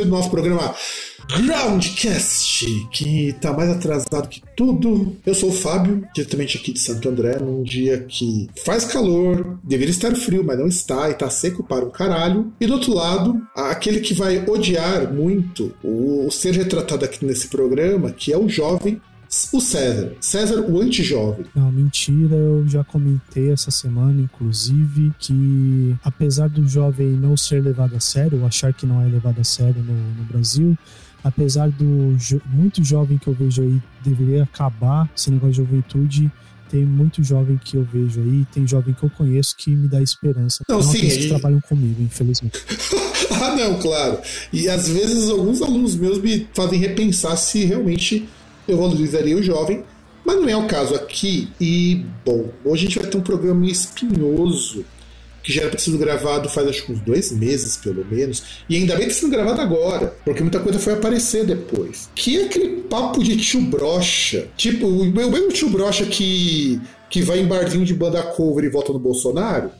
Meu do nosso programa Groundcast, que tá mais atrasado que tudo. Eu sou o Fábio, diretamente aqui de Santo André, num dia que faz calor, deveria estar frio, mas não está, e tá seco para um caralho. E do outro lado, aquele que vai odiar muito o ser retratado aqui nesse programa, que é o jovem o César. César, o anti-jovem. Não, mentira. Eu já comentei essa semana, inclusive, que apesar do jovem não ser levado a sério, ou achar que não é levado a sério no, no Brasil, apesar do jo muito jovem que eu vejo aí deveria acabar esse negócio de juventude, tem muito jovem que eu vejo aí, tem jovem que eu conheço que me dá esperança. Não, não sim, que trabalham comigo, infelizmente. ah, não, claro. E às vezes alguns alunos meus me fazem repensar se realmente eu valorizaria o jovem, mas não é o caso aqui. E, bom, hoje a gente vai ter um programa espinhoso que já era sido gravado faz acho que uns dois meses, pelo menos, e ainda bem que está sendo gravado agora, porque muita coisa foi aparecer depois. Que é aquele papo de tio brocha. Tipo, o mesmo tio brocha que, que vai em barzinho de banda cover e volta no Bolsonaro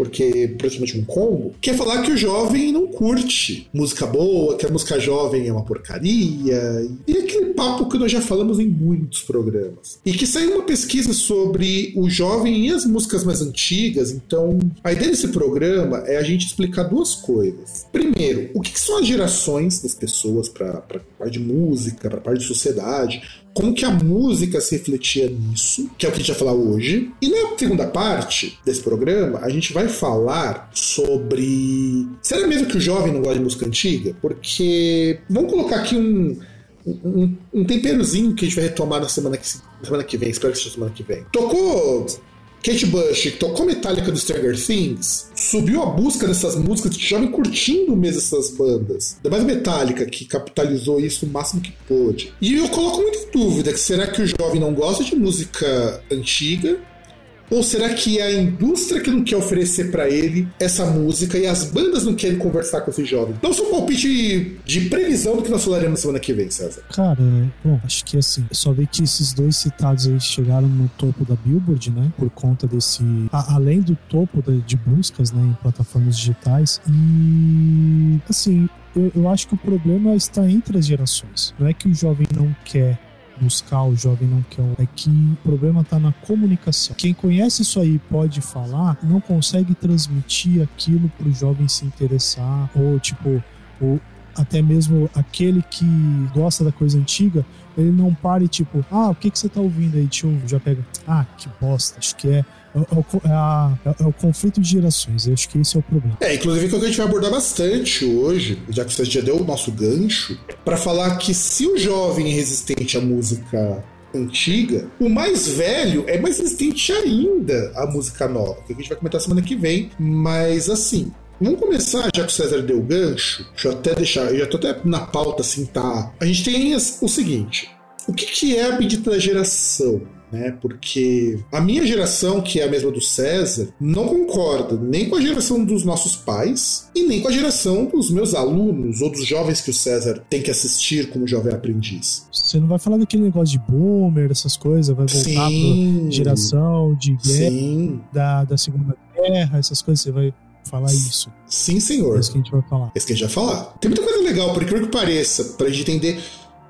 porque é praticamente um combo, quer falar que o jovem não curte música boa, que a música jovem é uma porcaria, e aquele papo que nós já falamos em muitos programas. E que saiu uma pesquisa sobre o jovem e as músicas mais antigas, então a ideia desse programa é a gente explicar duas coisas. Primeiro, o que, são as gerações das pessoas para a parte de música, para a parte de sociedade, como que a música se refletia nisso, que é o que a gente vai falar hoje. E na segunda parte desse programa, a gente vai falar sobre. Será mesmo que o jovem não gosta de música antiga? Porque. Vamos colocar aqui um. Um, um temperozinho que a gente vai retomar na semana que, na semana que vem, espero que seja semana que vem. Tocou Kate Bush, que tocou Metallica do Stranger Things, subiu a busca dessas músicas que já vem curtindo mesmo essas bandas. Ainda mais Metallica, que capitalizou isso o máximo que pôde. E eu coloco muito em dúvida que será que o jovem não gosta de música antiga ou será que é a indústria que não quer oferecer para ele essa música e as bandas não querem conversar com esse jovem? Dá o seu palpite de previsão do que nós falaremos semana que vem, César. Cara, bom, acho que assim, só ver que esses dois citados aí chegaram no topo da Billboard, né? Por conta desse. A, além do topo de, de buscas, né? Em plataformas digitais. E. Assim, eu, eu acho que o problema está entre as gerações. Não é que o jovem não quer buscar, o jovem não quer. É que o problema está na comunicação. Quem conhece isso aí pode falar, não consegue transmitir aquilo para o jovem se interessar, ou tipo, ou até mesmo aquele que gosta da coisa antiga, ele não pare tipo, ah, o que, que você tá ouvindo aí, tio? Já pega, ah, que bosta, acho que é é, é, é, é, o conflito de gerações. Eu acho que esse é o problema. É, inclusive que a gente vai abordar bastante hoje, já que você já deu o nosso gancho, para falar que se o jovem é resistente à música antiga, o mais velho é mais resistente ainda à música nova, que a gente vai comentar semana que vem. Mas assim, Vamos começar, já que o César deu o gancho. Deixa eu até deixar, eu já tô até na pauta assim, tá? A gente tem o seguinte: o que, que é a da geração? Né? Porque a minha geração, que é a mesma do César, não concorda nem com a geração dos nossos pais e nem com a geração dos meus alunos ou dos jovens que o César tem que assistir como jovem aprendiz. Você não vai falar daquele negócio de boomer, essas coisas, vai voltar para geração de guerra, da, da Segunda Guerra, essas coisas, você vai falar isso. Sim, senhor. É isso que a gente vai falar. É isso que a gente vai falar. Tem muita coisa legal, por incrível que pareça, pra gente entender.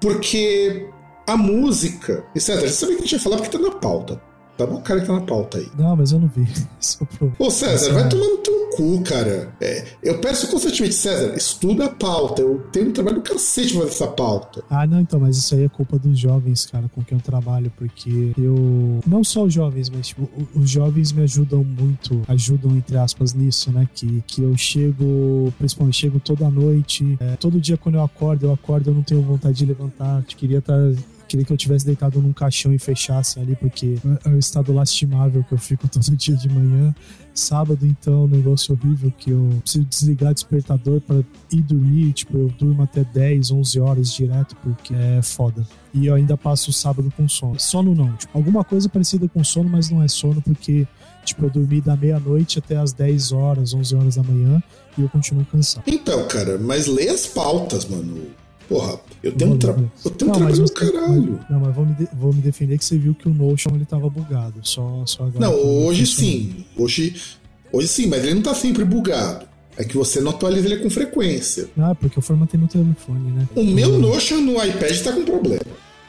Porque a música, etc. Você sabe que a gente vai falar porque tá na pauta. Tá bom cara que tá na pauta aí. Não, mas eu não vi. Ô, César, vai tomar no teu cu, cara. É, eu peço constantemente, César, estuda a pauta. Eu tenho um trabalho do cacete pra fazer essa pauta. Ah, não, então, mas isso aí é culpa dos jovens, cara, com quem eu trabalho, porque eu. Não só os jovens, mas tipo, os jovens me ajudam muito, ajudam, entre aspas, nisso, né? Que, que eu chego, principalmente, chego toda noite. É, todo dia quando eu acordo, eu acordo, eu não tenho vontade de levantar. Eu queria estar tá queria que eu tivesse deitado num caixão e fechasse ali, porque é o estado lastimável que eu fico todo dia de manhã. Sábado, então, um negócio horrível que eu preciso desligar o despertador para ir dormir. Tipo, eu durmo até 10, 11 horas direto, porque é foda. E eu ainda passo o sábado com sono. Sono não, tipo, alguma coisa parecida com sono, mas não é sono, porque, tipo, eu dormi da meia-noite até as 10 horas, 11 horas da manhã e eu continuo cansado. Então, cara, mas leia as pautas, mano. Porra, eu tenho um, tra eu tenho não, um trabalho do caralho. Não, mas vou me, vou me defender que você viu que o Notion ele tava bugado. Só, só agora. Não, hoje sim. Hoje, hoje sim, mas ele não tá sempre bugado. É que você não atualiza ele com frequência. Ah, porque eu formatei no telefone, né? O meu Notion no iPad tá com problema.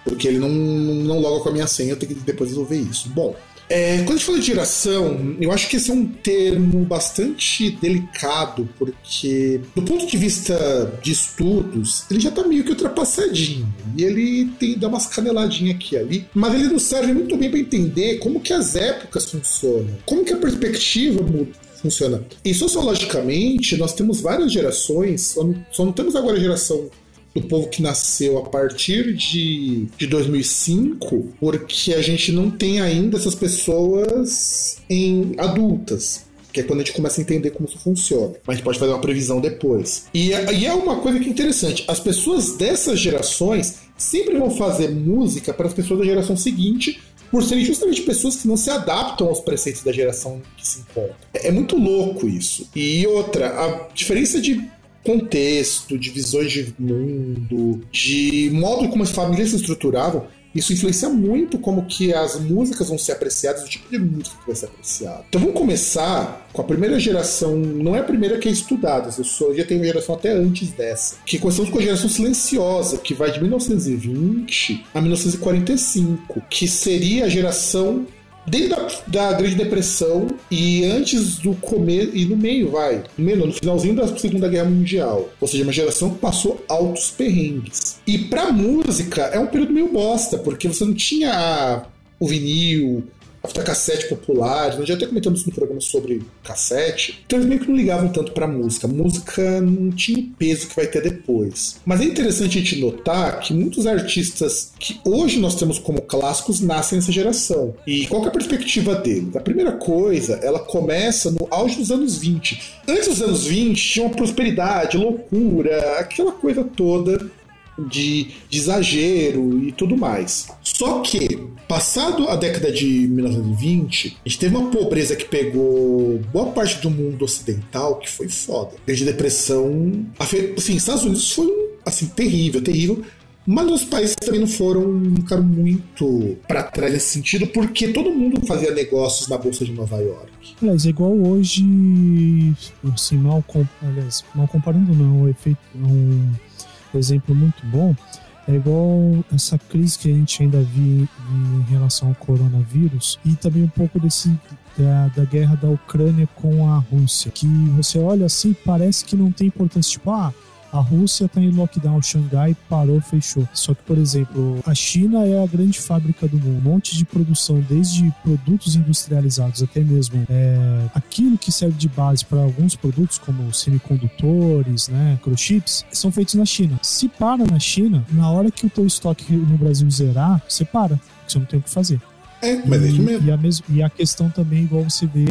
Porque ele não, não loga com a minha senha, eu tenho que depois resolver isso. Bom, é, quando a gente fala de geração, eu acho que esse é um termo bastante delicado, porque, do ponto de vista de estudos, ele já está meio que ultrapassadinho. E ele tem dá umas caneladinhas aqui e ali, mas ele nos serve muito bem para entender como que as épocas funcionam, como que a perspectiva muda funciona. E sociologicamente, nós temos várias gerações, não, só não temos agora a geração do povo que nasceu a partir de, de 2005, porque a gente não tem ainda essas pessoas em adultas que é quando a gente começa a entender como isso funciona. Mas a gente pode fazer uma previsão depois. E, e é uma coisa que é interessante: as pessoas dessas gerações sempre vão fazer música para as pessoas da geração seguinte. Por serem justamente pessoas que não se adaptam aos preceitos da geração que se encontra. É, é muito louco isso. E outra, a diferença de contexto, de visões de mundo, de modo como as famílias se estruturavam, isso influencia muito como que as músicas vão ser apreciadas, o tipo de música que vai ser apreciado. Então vamos começar com a primeira geração, não é a primeira que é estudada, eu sou, já tenho uma geração até antes dessa, que começamos com a geração silenciosa, que vai de 1920 a 1945, que seria a geração dentro da, da Grande Depressão e antes do começo, e no meio, vai, no meio, no finalzinho da Segunda Guerra Mundial. Ou seja, uma geração que passou altos perrengues. E pra música é um período meio bosta, porque você não tinha o vinil, a fita cassete popular, nós já até comentamos no programa sobre cassete, então eles meio que não ligavam tanto pra música. A música não tinha o peso que vai ter depois. Mas é interessante a gente notar que muitos artistas que hoje nós temos como clássicos nascem nessa geração. E qual é a perspectiva deles? A primeira coisa, ela começa no auge dos anos 20. Antes dos anos 20 tinha uma prosperidade, loucura, aquela coisa toda de, de, exagero e tudo mais. Só que, passado a década de 1920, a gente teve uma pobreza que pegou boa parte do mundo ocidental, que foi foda. Desde depressão. Assim, Estados Unidos foi assim, terrível, terrível. Mas os países também não foram, ficaram muito para trás nesse sentido, porque todo mundo fazia negócios na Bolsa de Nova York. Aliás, igual hoje, assim, mal, aliás, mal comparando não, o efeito, um exemplo muito bom é igual essa crise que a gente ainda vive em relação ao coronavírus e também um pouco desse da, da, guerra da Ucrânia com a Rússia, que você olha assim parece que não tem importância, tipo, ah, a Rússia está em lockdown, Xangai parou, fechou. Só que, por exemplo, a China é a grande fábrica do mundo. Um monte de produção, desde produtos industrializados até mesmo é, aquilo que serve de base para alguns produtos, como semicondutores, né, microchips, são feitos na China. Se para na China, na hora que o teu estoque no Brasil zerar, você para, você não tem o que fazer. É, mas e, é isso mesmo. E a, mes e a questão também, igual você vê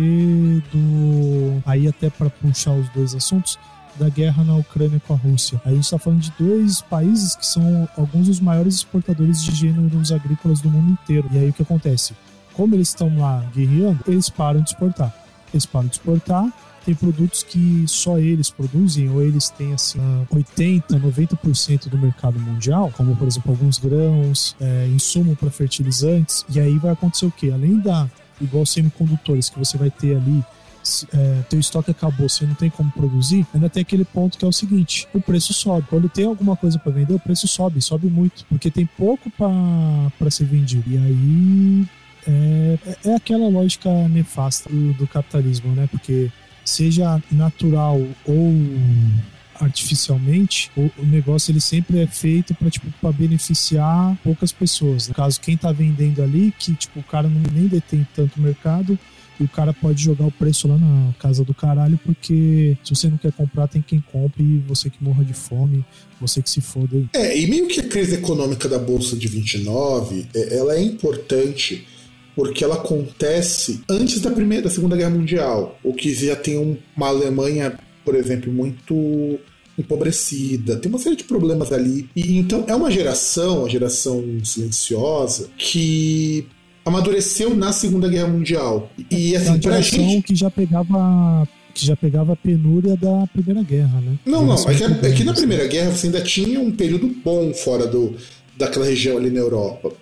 do. Aí, até para puxar os dois assuntos, da guerra na Ucrânia com a Rússia. A gente está falando de dois países que são alguns dos maiores exportadores de gêneros agrícolas do mundo inteiro. E aí o que acontece? Como eles estão lá guerreando, eles param de exportar. Eles param de exportar, tem produtos que só eles produzem, ou eles têm assim 80, 90% do mercado mundial, como por exemplo alguns grãos, é, insumo para fertilizantes, e aí vai acontecer o quê? Além da igual semicondutores que você vai ter ali é, teu estoque acabou, você não tem como produzir, ainda tem aquele ponto que é o seguinte: o preço sobe. Quando tem alguma coisa para vender, o preço sobe, sobe muito, porque tem pouco para ser vendido. E aí é, é aquela lógica nefasta do, do capitalismo, né? Porque seja natural ou artificialmente, o, o, negócio ele sempre é feito para tipo para beneficiar poucas pessoas. No caso, quem tá vendendo ali, que tipo o cara não nem detém tanto mercado, o cara pode jogar o preço lá na casa do caralho, porque se você não quer comprar, tem quem compre e você que morra de fome, você que se foda aí. É, e meio que a crise econômica da Bolsa de 29, é, ela é importante porque ela acontece antes da primeira, da Segunda Guerra Mundial, o que já tem uma Alemanha, por exemplo, muito empobrecida, tem uma série de problemas ali. E então é uma geração, a geração silenciosa, que amadureceu na Segunda Guerra Mundial. E assim, é pra gente que já pegava que já pegava a penúria da Primeira Guerra, né? Não, não, é que, é que na Primeira Guerra você ainda tinha um período bom fora do, daquela região ali na Europa,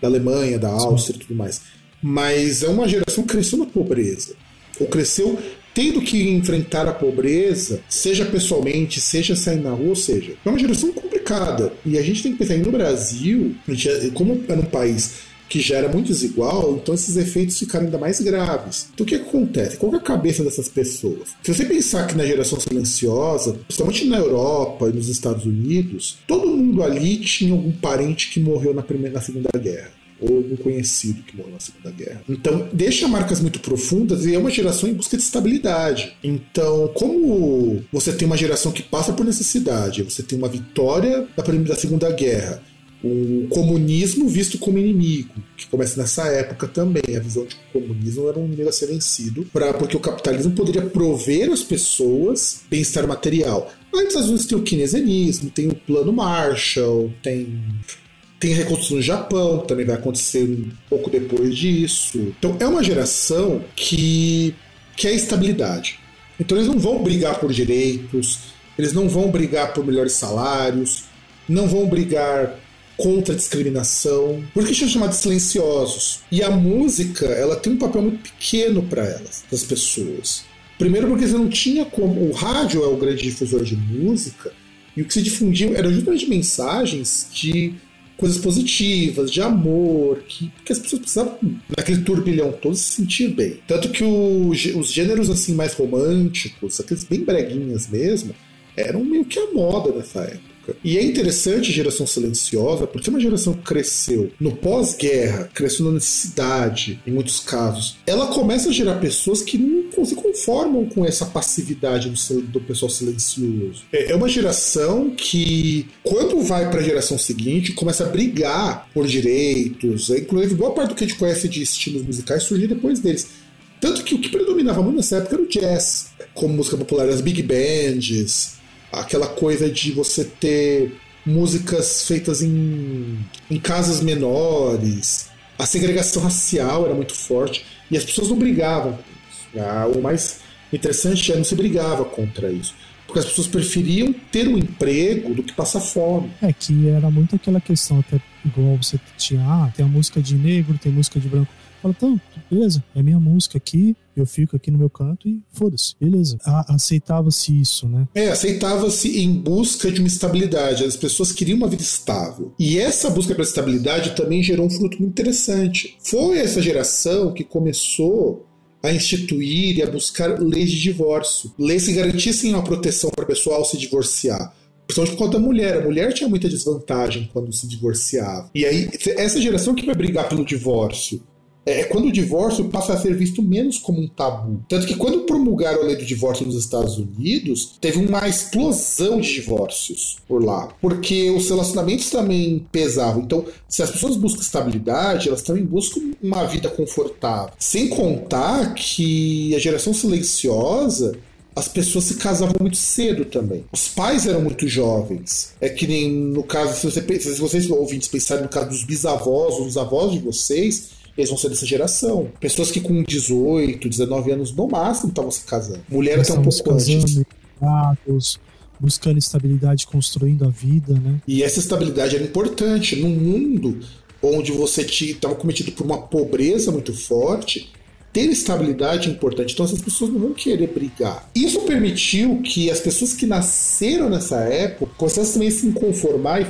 da Alemanha, da Áustria e tudo mais. Mas é uma geração que cresceu na pobreza, ou cresceu tendo que enfrentar a pobreza, seja pessoalmente, seja saindo na rua, ou seja, é uma geração complicada. E a gente tem que pensar, no Brasil, como é um país que já era muito desigual, então esses efeitos ficaram ainda mais graves. Então o que acontece? Qual é a cabeça dessas pessoas? Se você pensar que na geração silenciosa, principalmente na Europa e nos Estados Unidos, todo mundo ali tinha algum parente que morreu na, primeira, na Segunda Guerra ou algum conhecido que morreu na Segunda Guerra. Então, deixa marcas muito profundas e é uma geração em busca de estabilidade. Então, como você tem uma geração que passa por necessidade, você tem uma vitória da, da Segunda Guerra, o comunismo visto como inimigo, que começa nessa época também, a visão de que o comunismo era um inimigo a ser vencido, pra, porque o capitalismo poderia prover às pessoas bem-estar material. Antes, às vezes, tem o keynesianismo, tem o plano Marshall, tem tem a reconstrução no Japão, também vai acontecer um pouco depois disso. Então é uma geração que quer estabilidade. Então eles não vão brigar por direitos, eles não vão brigar por melhores salários, não vão brigar contra a discriminação, porque são chamados silenciosos. E a música, ela tem um papel muito pequeno para elas, das pessoas. Primeiro porque você não tinha como. O rádio é o grande difusor de música, e o que se difundia eram justamente mensagens de coisas positivas, de amor, que, que as pessoas precisavam, naquele turbilhão todo, se sentir bem. Tanto que o, os gêneros assim mais românticos, aqueles bem breguinhas mesmo, eram meio que a moda nessa época época. E é interessante geração silenciosa, porque é uma geração que cresceu no pós-guerra, cresceu na necessidade, em muitos casos. Ela começa a gerar pessoas que não se conformam com essa passividade do, do pessoal silencioso. É, é uma geração que, quando vai para a geração seguinte, começa a brigar por direitos. Inclusive, boa parte do que a gente conhece de estilos musicais surgiu depois deles. Tanto que o que predominava muito nessa época era o jazz, como música popular, as big bands, aquela coisa de você ter músicas feitas em, em casas menores, a segregação racial era muito forte e as pessoas não brigavam. Ah, o mais interessante é não se brigava contra isso. Porque as pessoas preferiam ter um emprego do que passar fome. É que era muito aquela questão, até igual você tinha, ah, tem a música de negro, tem música de branco. Fala, então, beleza, é minha música aqui, eu fico aqui no meu canto e foda-se, beleza. Aceitava-se isso, né? É, aceitava-se em busca de uma estabilidade. As pessoas queriam uma vida estável. E essa busca pela estabilidade também gerou um fruto muito interessante. Foi essa geração que começou a instituir e a buscar leis de divórcio. Leis que garantissem uma proteção para o pessoal se divorciar. Principalmente por conta da mulher. A mulher tinha muita desvantagem quando se divorciava. E aí, essa geração que vai brigar pelo divórcio é, quando o divórcio passa a ser visto menos como um tabu. Tanto que quando promulgaram a lei do divórcio nos Estados Unidos, teve uma explosão de divórcios por lá. Porque os relacionamentos também pesavam. Então, se as pessoas buscam estabilidade, elas também buscam uma vida confortável. Sem contar que a geração silenciosa as pessoas se casavam muito cedo também. Os pais eram muito jovens. É que nem no caso, se, você, se vocês ouvintes pensarem no caso dos bisavós, dos avós de vocês, eles vão ser dessa geração. Pessoas que com 18, 19 anos no máximo estavam se casando. Mulher até um pouco antes. Dados, buscando estabilidade, construindo a vida, né? E essa estabilidade era importante num mundo onde você estava cometido por uma pobreza muito forte. Ter estabilidade é importante. Então essas pessoas não vão querer brigar. Isso permitiu que as pessoas que nasceram nessa época começassem também a se conformar e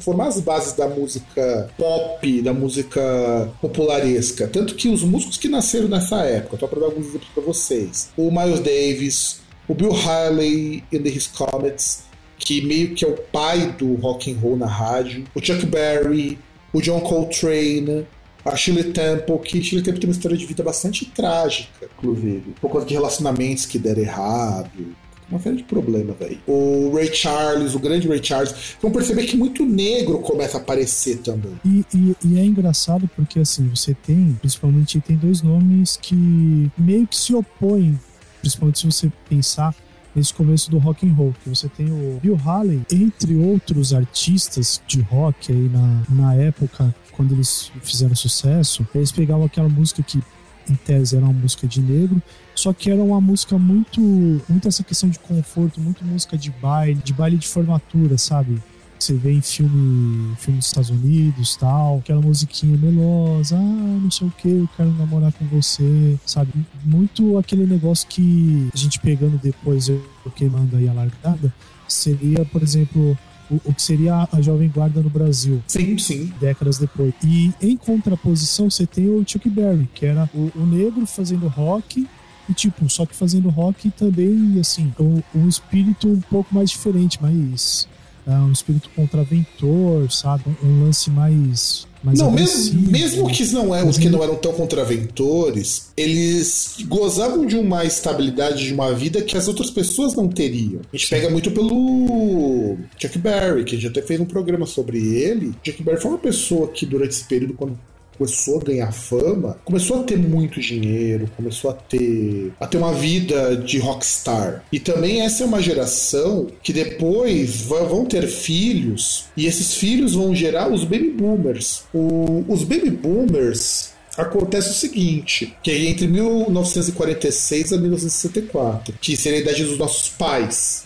formar as bases da música pop, da música popularesca. Tanto que os músicos que nasceram nessa época, estou para dar alguns exemplos para vocês. O Miles Davis, o Bill Haley the His Comets, que meio que é o pai do rock and roll na rádio, o Chuck Berry, o John Coltrane, a Shirley Temple, que Shirley Temple tem uma história de vida bastante trágica, inclusive, por conta de relacionamentos que deram errado, uma série de problemas aí. O Ray Charles, o grande Ray Charles. Vão perceber que muito negro começa a aparecer também. E, e, e, é engraçado porque, assim, você tem, principalmente, tem dois nomes que meio que se opõem, principalmente se você pensar nesse começo do rock and roll, que você tem o Bill Haley, entre outros artistas de rock aí na, na época, quando eles fizeram sucesso, eles pegavam aquela música que em tese era uma música de negro, só que era uma música muito, muito essa questão de conforto, muito música de baile, de baile de formatura, sabe? você vê em filme, filme dos Estados Unidos tal, aquela musiquinha melosa, ah, não sei o que, eu quero namorar com você, sabe? Muito aquele negócio que a gente pegando depois, eu queimando aí a largada, seria, por exemplo, o, o, que seria a Jovem Guarda no Brasil. Sim, sim. Décadas depois. E em contraposição, você tem o Chuck Berry, que era o, o negro fazendo rock e tipo, só que fazendo rock também, assim, um, um espírito um pouco mais diferente, mas é um espírito contraventor, sabe? Um lance mais. Não, mesmo, mesmo que não é, os que não eram tão contraventores, eles gozavam de uma estabilidade de uma vida que as outras pessoas não teriam. A gente pega muito pelo Chuck Berry, que a gente até fez um programa sobre ele. Chuck Berry foi uma pessoa que, durante esse período, quando começou a ganhar fama, começou a ter muito dinheiro, começou a ter, a ter uma vida de rockstar. E também essa é uma geração que depois vão ter filhos e esses filhos vão gerar os baby boomers. O, os baby boomers acontece o seguinte, que é entre 1946 a 1964, que seria a idade dos nossos pais.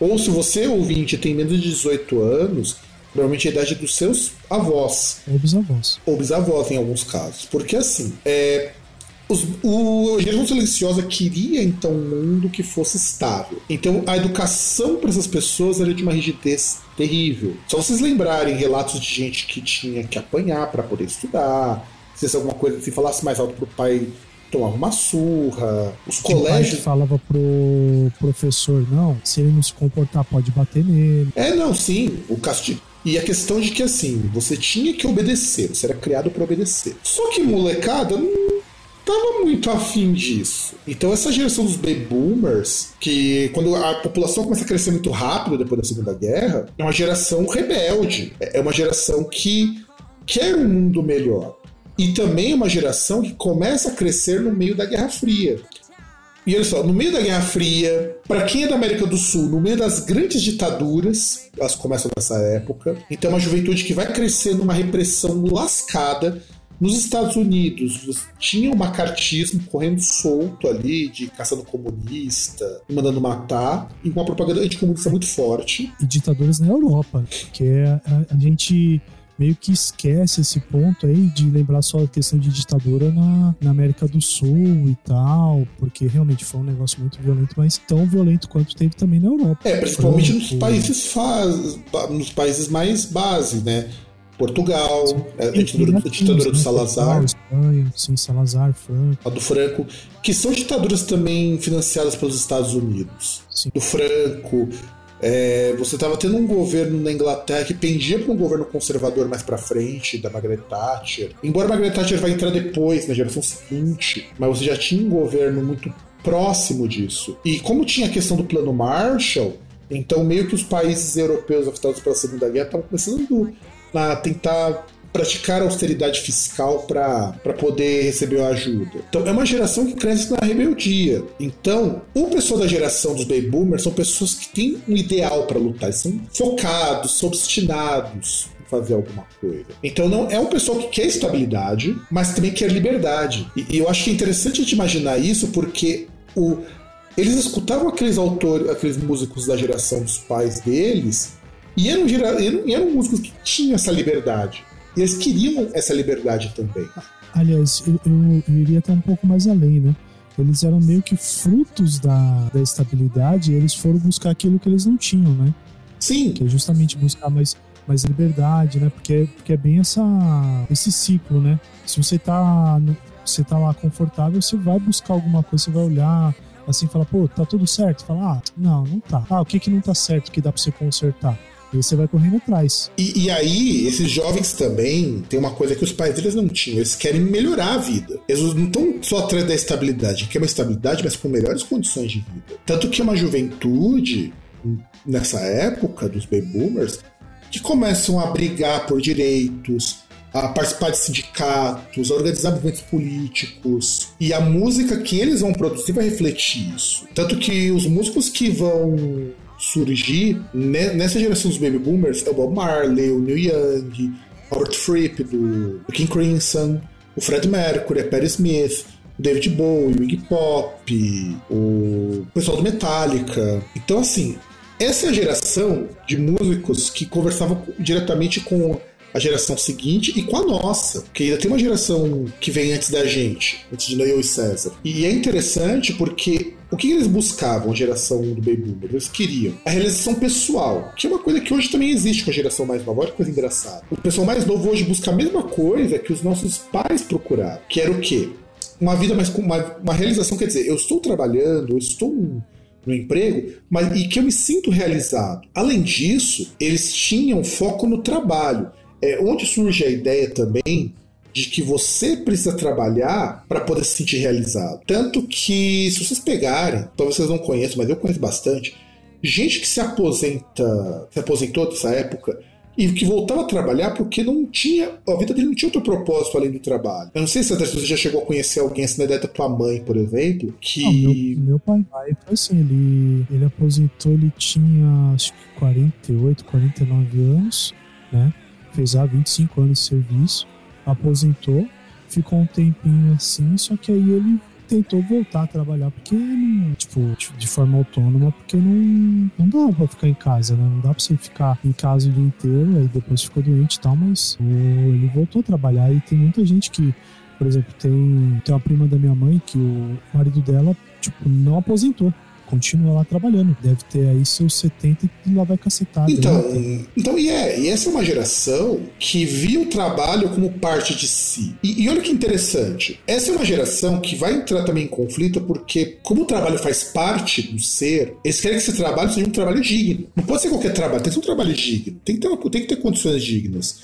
Ou se você, ouvinte, tem menos de 18 anos, provavelmente a idade dos seus avós. Ou bisavós. Ou bisavós, em alguns casos. Porque assim, é, os, o Geração Silenciosa queria então um mundo que fosse estável. Então a educação para essas pessoas era de uma rigidez terrível. Só vocês lembrarem relatos de gente que tinha que apanhar para poder estudar, se alguma coisa, se falasse mais alto pro pai tomava uma surra. Os colégios. falava pro professor, não, se ele não se comportar, pode bater nele. É, não, sim. O castigo. E a questão de que assim, você tinha que obedecer, você era criado para obedecer. Só que molecada não tava muito afim disso. Então essa geração dos baby boomers, que quando a população começa a crescer muito rápido depois da Segunda Guerra, é uma geração rebelde, é uma geração que quer um mundo melhor. E também é uma geração que começa a crescer no meio da Guerra Fria. E olha só, no meio da Guerra Fria, para quem é da América do Sul, no meio das grandes ditaduras, elas começam nessa época, então é uma juventude que vai crescer numa repressão lascada. Nos Estados Unidos, tinha um macartismo correndo solto ali, de caçando comunista, mandando matar, e uma propaganda anticomunista muito forte. E ditaduras na Europa, que é a, a gente meio que esquece esse ponto aí de lembrar só a questão de ditadura na, na América do Sul e tal, porque realmente foi um negócio muito violento, mas tão violento quanto teve também na Europa. É, principalmente nos países faz, nos países mais base, né? Portugal, sim, é, a ditadura, a ditadura do? Salazar. Espanha, sim, Salazar, Franco. A do Franco, que são ditaduras também financiadas pelos Estados Unidos. Sim. Do Franco, é, você estava tendo um governo na Inglaterra que pendia para um governo conservador mais para frente, da Margaret Thatcher. Embora Margaret Thatcher vai entrar depois, na geração seguinte, mas você já tinha um governo muito próximo disso. E como tinha a questão do plano Marshall, então meio que os países europeus afetados pela Segunda Guerra estavam começando a tentar praticar austeridade fiscal para poder receber a ajuda. Então, é uma geração que cresce na rebeldia. Então, o pessoal da geração dos baby boomers são pessoas que têm um ideal para lutar, eles são focados, são obstinados fazer alguma coisa. Então não é um pessoal que quer estabilidade, mas também quer liberdade. E, e eu acho que é interessante a gente imaginar isso porque o eles escutavam aqueles autores, aqueles músicos da geração dos pais deles, e eram, eram, eram músicos que tinham essa liberdade. E eles queriam essa liberdade também. Aliás, eu, eu, eu iria até um pouco mais além, né? Eles eram meio que frutos da, da estabilidade e eles foram buscar aquilo que eles não tinham, né? Sim. Que é justamente buscar mais, mais liberdade, né? Porque, porque é bem essa, esse ciclo, né? Se você tá, você tá lá confortável, você vai buscar alguma coisa, você vai olhar, assim, falar, pô, tá tudo certo? Fala, ah, não, não tá. Ah, o que que não tá certo que dá pra você consertar? E você vai correndo atrás. E, e, aí, esses jovens também tem uma coisa que os pais deles não tinham. Eles querem melhorar a vida. Eles não estão só atrás da estabilidade, querem uma estabilidade, mas com melhores condições de vida. Tanto que é uma juventude, nessa época dos baby boomers, que começam a brigar por direitos, a participar de sindicatos, a organizar movimentos políticos. E a música que eles vão produzir vai refletir isso. Tanto que os músicos que vão surgir nessa geração dos baby boomers é o Bob Marley, o Neil Young, Robert Fripp do, King Crimson, o Fred Mercury, a Perry Smith, o David Bowie, o Iggy Pop, o pessoal do Metallica. Então, assim, essa é a geração de músicos que conversavam diretamente com a geração seguinte e com a nossa, que ainda tem uma geração que vem antes da gente, antes de Noel e César. E é interessante porque o que eles buscavam, a geração do Baby Boomer? Eles queriam a realização pessoal, que é uma coisa que hoje também existe com a geração mais nova. Olha que coisa engraçada. O pessoal mais novo hoje busca a mesma coisa que os nossos pais procuraram, que era o quê? Uma vida mais com uma, uma realização, quer dizer, eu estou trabalhando, eu estou no emprego, mas e que eu me sinto realizado. Além disso, eles tinham foco no trabalho é onde surge a ideia também de que você precisa trabalhar para poder se sentir realizado. Tanto que, se vocês pegarem, talvez vocês não conheçam, mas eu conheço bastante, gente que se aposenta, se aposentou dessa época e que voltava a trabalhar porque não tinha, a vida dele não tinha outro propósito além do trabalho. Eu não sei se você já chegou a conhecer alguém assim na ideia da tua mãe, por exemplo, que. Não, meu, meu pai, pai foi assim, ele, ele aposentou, ele tinha acho que 48, 49 anos, né? Fez há 25 anos de serviço, aposentou, ficou um tempinho assim, só que aí ele tentou voltar a trabalhar porque não, tipo, de forma autônoma, porque não, não dá pra ficar em casa, né? Não dá pra você ficar em casa o dia inteiro, aí depois ficou doente e tal, mas ele voltou a trabalhar e tem muita gente que, por exemplo, tem, tem uma prima da minha mãe que o marido dela, tipo, não aposentou continua lá trabalhando. Deve ter aí seus 70 e lá vai cacetado. Então, né? então e, é, e essa é uma geração que viu o trabalho como parte de si. E, e olha que interessante, essa é uma geração que vai entrar também em conflito porque, como o trabalho faz parte do ser, eles querem que esse trabalho seja um trabalho digno. Não pode ser qualquer trabalho, tem que ser um trabalho digno, tem que ter, tem que ter condições dignas.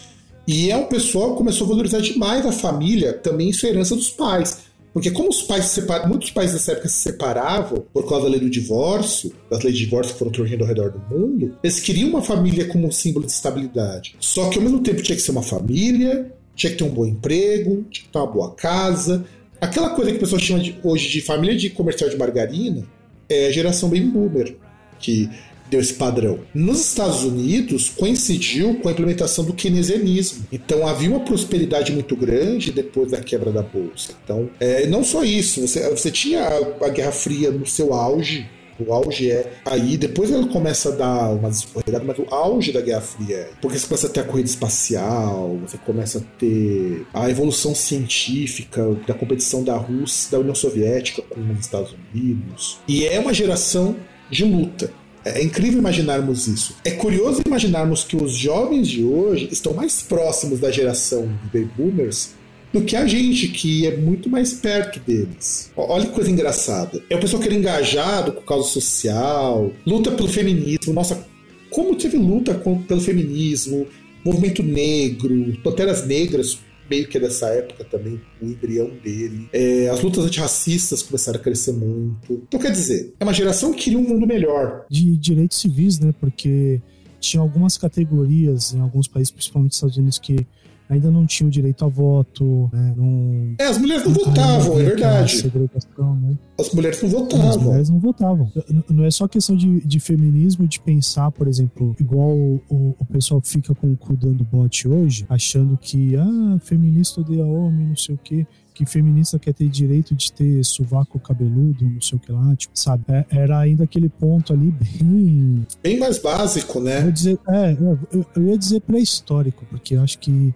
E é um pessoal que começou a valorizar demais a família, também isso é herança dos pais. Porque como os pais se muitos pais dessa época se separavam por causa da lei do divórcio, das leis de divórcio que foram surgindo ao redor do mundo, eles queriam uma família como um símbolo de estabilidade. Só que ao mesmo tempo tinha que ser uma família, tinha que ter um bom emprego, tinha que ter uma boa casa. Aquela coisa que a pessoa chama de, hoje de família de comercial de margarina é a geração baby boomer, que deu esse padrão. Nos Estados Unidos, coincidiu com a implementação do keynesianismo. Então havia uma prosperidade muito grande depois da quebra da bolsa. Então, é, não só isso, você, você tinha a, a Guerra Fria no seu auge, o auge é aí, depois ela começa a dar umas escorregadas, mas o auge da Guerra Fria é. Porque você começa a ter a corrida espacial, você começa a ter a evolução científica da competição da Rússia, da União Soviética com os Estados Unidos. E é uma geração de luta. É incrível imaginarmos isso. É curioso imaginarmos que os jovens de hoje estão mais próximos da geração de boomers do que a gente, que é muito mais perto deles. Olha que coisa engraçada. É o pessoal que era engajado com causa social, luta pelo feminismo. Nossa, como teve luta pelo feminismo, movimento negro, panteras negras meio que é dessa época também, o embrião dele. É, as lutas antirracistas começaram a crescer muito. Então, quer dizer, é uma geração que queria um mundo melhor. De direitos civis, né? Porque tinha algumas categorias em alguns países, principalmente nos Estados Unidos, que ainda não tinham direito a voto, né? Não... É, as mulheres não votavam, é verdade. Segregação, né? As mulheres não votavam. As mulheres não votavam. Não é só questão de, de feminismo, de pensar, por exemplo, igual o, o pessoal fica com o cu dando bote hoje, achando que, ah, feminista odeia homem, não sei o quê que feminista quer ter direito de ter sovaco cabeludo, não sei o que lá, tipo, sabe? É, era ainda aquele ponto ali bem. Bem mais básico, né? Eu ia dizer, é, eu, eu ia dizer pré-histórico, porque eu acho que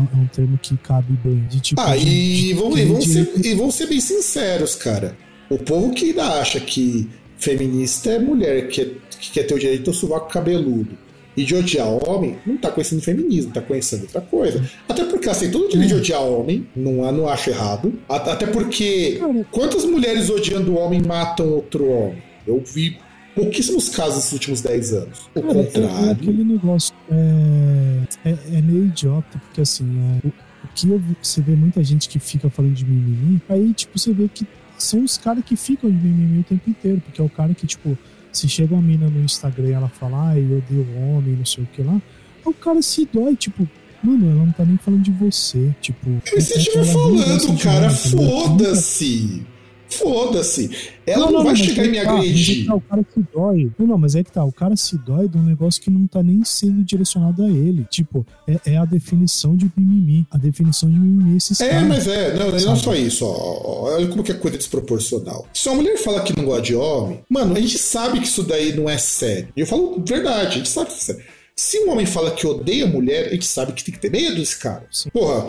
é um termo que cabe bem. De, tipo, ah, de, e, de, vamos, e, vamos ser, e vamos ser bem sinceros, cara. O povo que ainda acha que feminista é mulher que, que quer ter o direito ao sovaco cabeludo e de odiar homem, não tá conhecendo feminismo, tá conhecendo outra coisa. Até porque assim, todo direito de odiar homem, não, não acho errado. Até porque quantas mulheres odiando homem matam outro homem? Eu vi pouquíssimos casos nesses últimos 10 anos. O Cara, é- é, contrário. aquele negócio. É, é, é meio idiota, porque assim, é, o, o que eu, você vê muita gente que fica falando de mimimi, aí, tipo, você vê que são os caras que ficam de mimimi o tempo inteiro, porque é o cara que, tipo, se chega uma mina no Instagram e ela fala, ai, eu odeio homem, não sei o que lá, aí o cara se dói, tipo. Mano, ela não tá nem falando de você. Tipo. Mas se é- estiver falando, cara, foda-se. Foda-se. Ela não, vai mas chegar e me tá, agredir. tá, o cara se dói. Não, não, mas é que tá. O cara se dói de um negócio que não tá nem sendo direcionado a ele. Tipo, é, é a definição de mimimi. A definição de mimimi é esses É, caras. mas é, não, não é só isso, ó, ó, olha como que é coisa desproporcional. Se uma mulher fala que não gosta de homem, mano, a gente sabe que isso daí não é sério. E eu falo verdade, a gente sabe que isso é sério. Se um homem fala que odeia mulher, a gente sabe que tem que ter medo desse cara. Sim. Porra,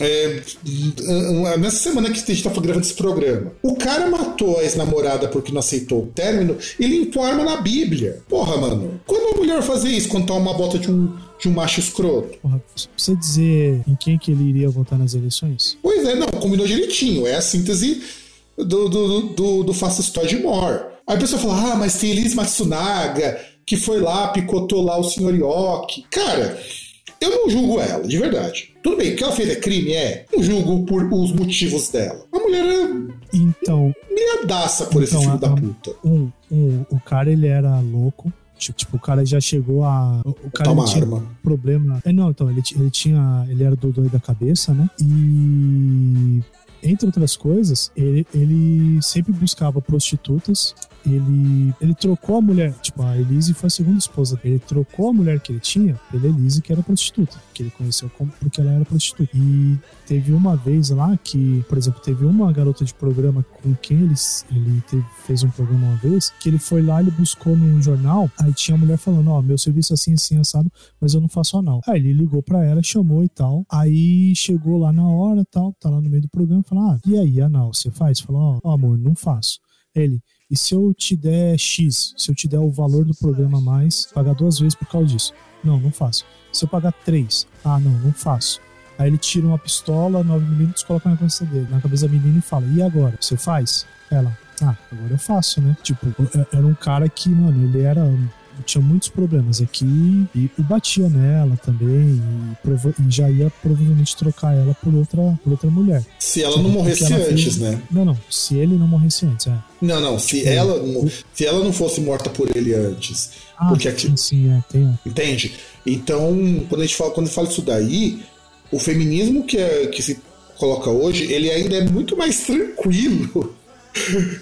é, nessa semana que a gente tá gravando esse programa, o cara matou a ex-namorada porque não aceitou o término e limpou a arma na Bíblia. Porra, mano, quando uma mulher fazer isso quando tá uma bota de um, de um macho escroto? Porra, você dizer em quem que ele iria votar nas eleições? Pois é, não, combinou direitinho. É a síntese do, do, do, do Fast Story de More. Aí a pessoa fala, ah, mas tem Elis Matsunaga, que foi lá, picotou lá o Sr. Yoki. Cara, eu não julgo ela, de verdade. Tudo bem, o que ela fez é crime? É. Não julgo por os motivos dela. A mulher é Então, milhadaça por esse Então, filho a- da puta. um, um, o cara ele era louco. Tipo, o cara já chegou a. O cara uma tinha arma. problema. É, não, então, ele, ele tinha. Ele era doido da cabeça, né? E. Entre outras coisas, ele, ele sempre buscava prostitutas. Ele, ele trocou a mulher, tipo, a Elise foi a segunda esposa. Ele trocou a mulher que ele tinha pela Elise, que era prostituta, que ele conheceu como, porque ela era prostituta. E teve uma vez lá que, por exemplo, teve uma garota de programa com quem ele, ele teve- fez um programa uma vez, que ele foi lá, ele buscou num jornal, aí tinha a mulher falando, ó, meu serviço é assim, assim, assado, mas eu não faço anal. Aí ele ligou pra ela, chamou e tal, aí chegou lá na hora tal, tá lá no meio do programa, falou, ah, e aí, anal, você faz? Falou, ó, amor, não faço. Ele, e se eu te der X, se eu te der o valor do programa a mais, pagar duas vezes por causa disso? Não, não faço. Se eu pagar três, ah, não, não faço. Aí ele tira uma pistola, 9mm, coloca na cabeça dele, na cabeça da menina e fala: E agora? Você faz? Ela, ah, agora eu faço, né? Tipo, era um cara que, mano, ele era. Tinha muitos problemas aqui e, e batia nela também e, e já ia provavelmente trocar ela por outra, por outra mulher. Se ela não morresse ela fez- antes, né? Não, não, se ele não morresse antes, é. Não, não, se Tipo, ela, não- se ela não fosse morta por ele antes. Ah, Porque aqui- sim, sim, é, tem. Entende? Então, quando a gente fala, quando fala isso daí, o feminismo que, é, que se coloca hoje, ele ainda é muito mais tranquilo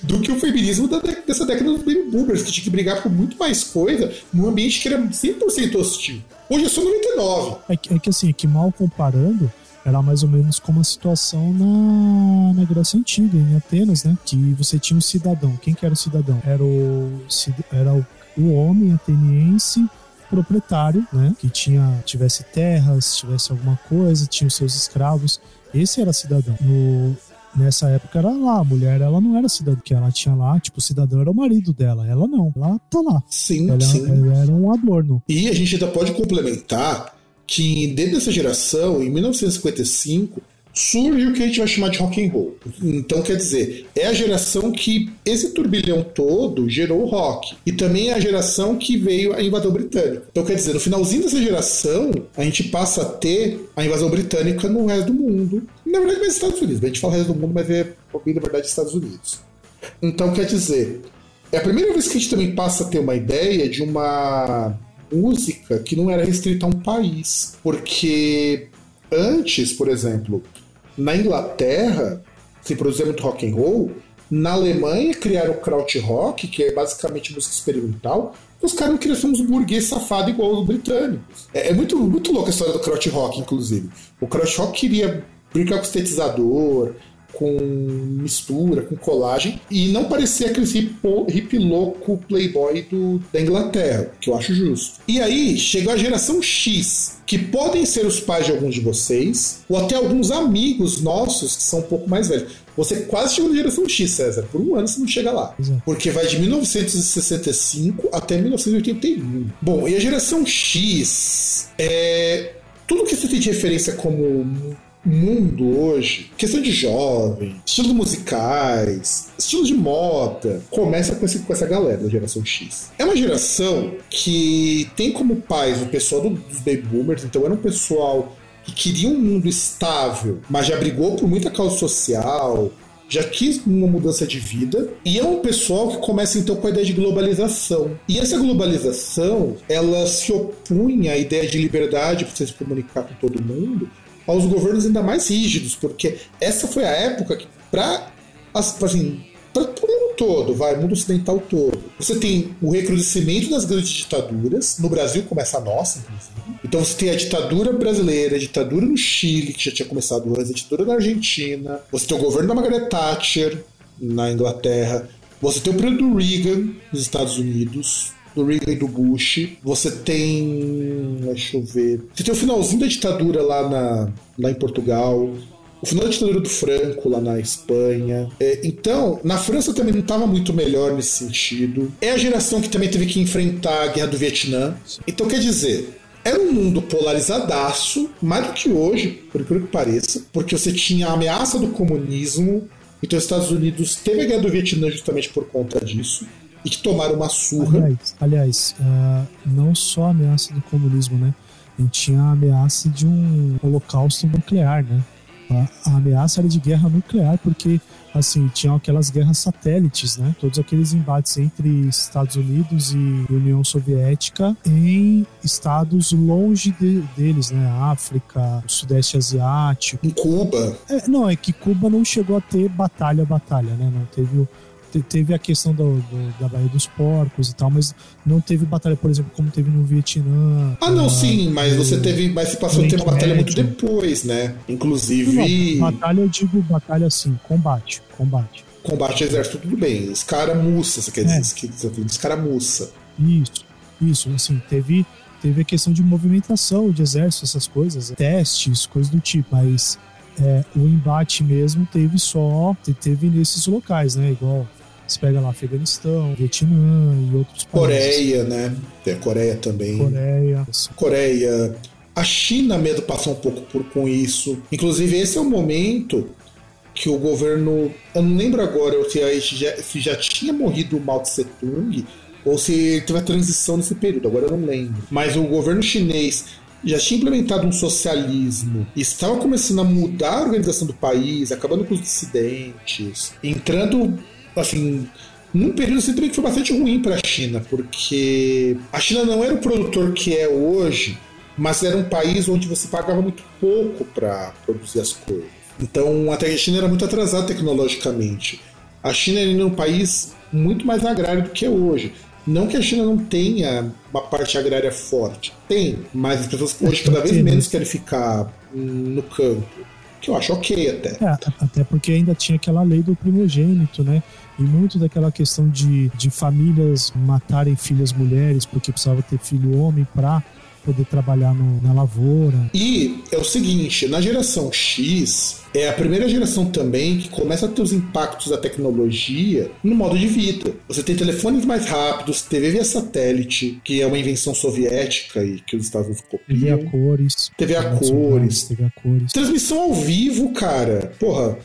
do que o feminismo da dessa década dos baby boomers, que tinha que brigar por muito mais coisa num ambiente que era 100% hostil. Hoje é só 99. É que, é que assim, é que mal comparando, era mais ou menos como a situação na, na Grécia Antiga, em Atenas, né? Que você tinha um cidadão. Quem que era o cidadão? Era o, era o, o homem ateniense proprietário, né? Que tinha, tivesse terras, tivesse alguma coisa, tinha os seus escravos. Esse era cidadão. No, nessa época era lá, a mulher ela não era cidadã, que ela tinha lá, tipo, o cidadão era o marido dela, ela não, ela tá lá. Sim, Ela, sim. ela era um adorno. E a gente ainda pode complementar que dentro dessa geração, em 1955, surge o que a gente vai chamar de rock and roll. Então, quer dizer, é a geração que esse turbilhão todo gerou o rock. E também é a geração que veio a invasão britânica. Então, quer dizer, no finalzinho dessa geração, a gente passa a ter a invasão britânica no resto do mundo. Na verdade, mais Estados Unidos. A gente fala resto do mundo, mas é, na verdade, Estados Unidos. Então, quer dizer, é a primeira vez que a gente também passa a ter uma ideia de uma música que não era restrita a um país. Porque antes, por exemplo, na Inglaterra se produzia muito rock and roll. Na Alemanha criaram o krautrock, que é basicamente música experimental. Os caras não queriam ser uns burguês safados igual os britânicos. É, é muito, muito louca a história do krautrock, inclusive. O krautrock queria brincar com sintetizador, com mistura, com colagem, e não parecer aquele hip louco playboy do, da Inglaterra, que eu acho justo. E aí chegou a geração X, que podem ser os pais de alguns de vocês, ou até alguns amigos nossos que são um pouco mais velhos. Você quase chegou na geração X, César. Por um ano você não chega lá. Exato. Porque vai de 1965 até 1981. Bom, e a geração X é. Tudo que você tem de referência como mundo hoje, questão de jovem, estilos musicais, estilo de moda, começa com, esse, com essa galera da geração X. É uma geração que tem como pais o pessoal do, dos baby boomers, então era um pessoal que queria um mundo estável, mas já brigou por muita causa social, já quis uma mudança de vida, e é um pessoal que começa então com a ideia de globalização. E essa globalização, ela se opunha à ideia de liberdade para você se comunicar com todo mundo, aos governos ainda mais rígidos, porque essa foi a época que, para assim, para o mundo todo, vai, mundo ocidental todo. Você tem o recrudescimento das grandes ditaduras, no Brasil começa a nossa, inclusive. Então você tem a ditadura brasileira, a ditadura no Chile, que já tinha começado antes, a ditadura na Argentina, você tem o governo da Margaret Thatcher na Inglaterra, você tem o período do Reagan nos Estados Unidos, do Reagan e do Bush. Você tem. Deixa eu ver. Você tem o finalzinho da ditadura lá, na, lá em Portugal. O final da ditadura do Franco lá na Espanha. É, então, na França também não estava muito melhor nesse sentido. É a geração que também teve que enfrentar a guerra do Vietnã. Então, quer dizer, era um mundo polarizadaço, mais do que hoje, por incrível que pareça, porque você tinha a ameaça do comunismo. Então, os Estados Unidos teve a guerra do Vietnã justamente por conta disso e que tomaram uma surra. Aliás, aliás uh, não só a ameaça do comunismo, né? A gente tinha a ameaça de um holocausto nuclear, né? A, a ameaça era de guerra nuclear, porque assim, tinham aquelas guerras satélites, né? Todos aqueles embates entre Estados Unidos e União Soviética em estados longe de, deles, né? África, Sudeste Asiático. Em Cuba. É, não, é que Cuba não chegou a ter batalha, batalha, né? Não teve o teve a questão do, do, da Baía dos Porcos e tal, mas não teve batalha, por exemplo, como teve no Vietnã. Ah, não, sim, mas você teve. Mas se passou a ter uma batalha muito depois, né? Inclusive. Não, batalha, eu digo batalha assim, combate. Combate. Combate exército, tudo bem. Escaramuça, você quer é. dizer? É. Escaramuça. Isso, isso, assim, teve. Teve a questão de movimentação de exército, essas coisas, testes, coisas do tipo, mas é, o embate mesmo teve só, teve nesses locais, né? Igual você pega lá Afeganistão, Vietnã e outros países. Coreia, né? Tem a Coreia também. Coreia. Coreia. A China mesmo passou um pouco por, com isso. Inclusive, esse é o momento que o governo. Eu não lembro agora se já, se já tinha morrido o Mao Tse Tung ou se teve a transição nesse período, agora eu não lembro. Mas o governo chinês já tinha implementado um socialismo estava começando a mudar a organização do país, acabando com os dissidentes, entrando assim, num período assim, também que foi bastante ruim para a China, porque a China não era o produtor que é hoje, mas era um país onde você pagava muito pouco para produzir as coisas. Então, até a China era muito atrasada tecnologicamente. A China era um país muito mais agrário do que é hoje. Não que a China não tenha uma parte agrária forte. Tem, mas as pessoas hoje cada vez menos querem ficar no campo. Que eu acho ok até. É, até porque ainda tinha aquela lei do primogênito, né? e muito daquela questão de, de famílias matarem filhas mulheres porque precisava ter filho homem para poder trabalhar no, na lavoura. E é o seguinte, na geração X, é a primeira geração também que começa a ter os impactos da tecnologia no modo de vida. Você tem telefones mais rápidos, TV via satélite, que é uma invenção soviética e que os Estados Unidos copiam. TV a cores. TV a cores. TV a cores. Transmissão ao vivo, cara. Porra,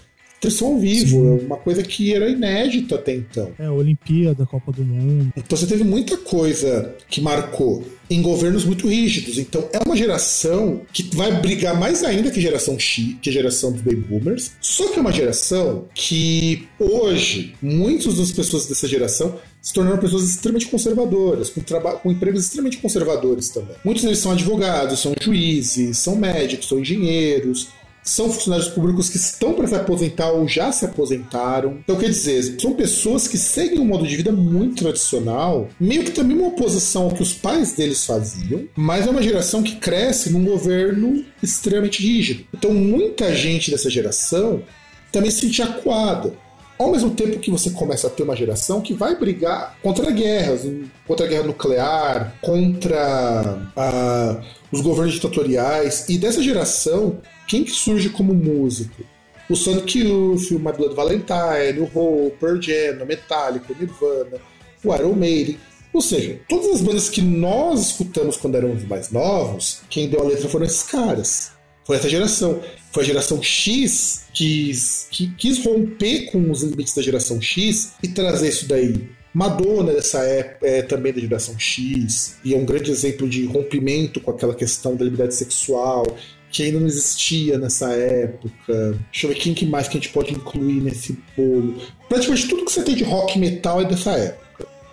transmissão ao vivo, Sim. uma coisa que era inédita até então. É, Olimpíada, Copa do Mundo. Então você teve muita coisa que marcou em governos muito rígidos. Então é uma geração que vai brigar mais ainda que a geração X, que a geração dos baby boomers. Só que é uma geração que hoje muitas das pessoas dessa geração se tornaram pessoas extremamente conservadoras, com, com empregos extremamente conservadores também. Muitos deles são advogados, são juízes, são médicos, são engenheiros, são funcionários públicos que estão para se aposentar ou já se aposentaram. Então, quer dizer, são pessoas que seguem um modo de vida muito tradicional, meio que também uma oposição ao que os pais deles faziam, mas é uma geração que cresce num governo extremamente rígido. Então, muita gente dessa geração também se sentir acuada. Ao mesmo tempo que você começa a ter uma geração que vai brigar contra guerras, contra a guerra nuclear, contra ah, os governos ditatoriais. E dessa geração, quem que surge como músico? O Sonic Youth, o My Blood Valentine, o Hole, Pearl Jam, o Metallica, o Nirvana, o Iron Maiden. Ou seja, todas as bandas que nós escutamos quando éramos mais novos, quem deu a letra foram esses caras. Foi essa geração. Foi a geração X que, que quis romper com os limites da geração X e trazer isso daí. Madonna dessa época é também da geração X e é um grande exemplo de rompimento com aquela questão da liberdade sexual que ainda não existia nessa época. Deixa eu ver quem que mais que a gente pode incluir nesse bolo. Praticamente tudo que você tem de rock metal é dessa época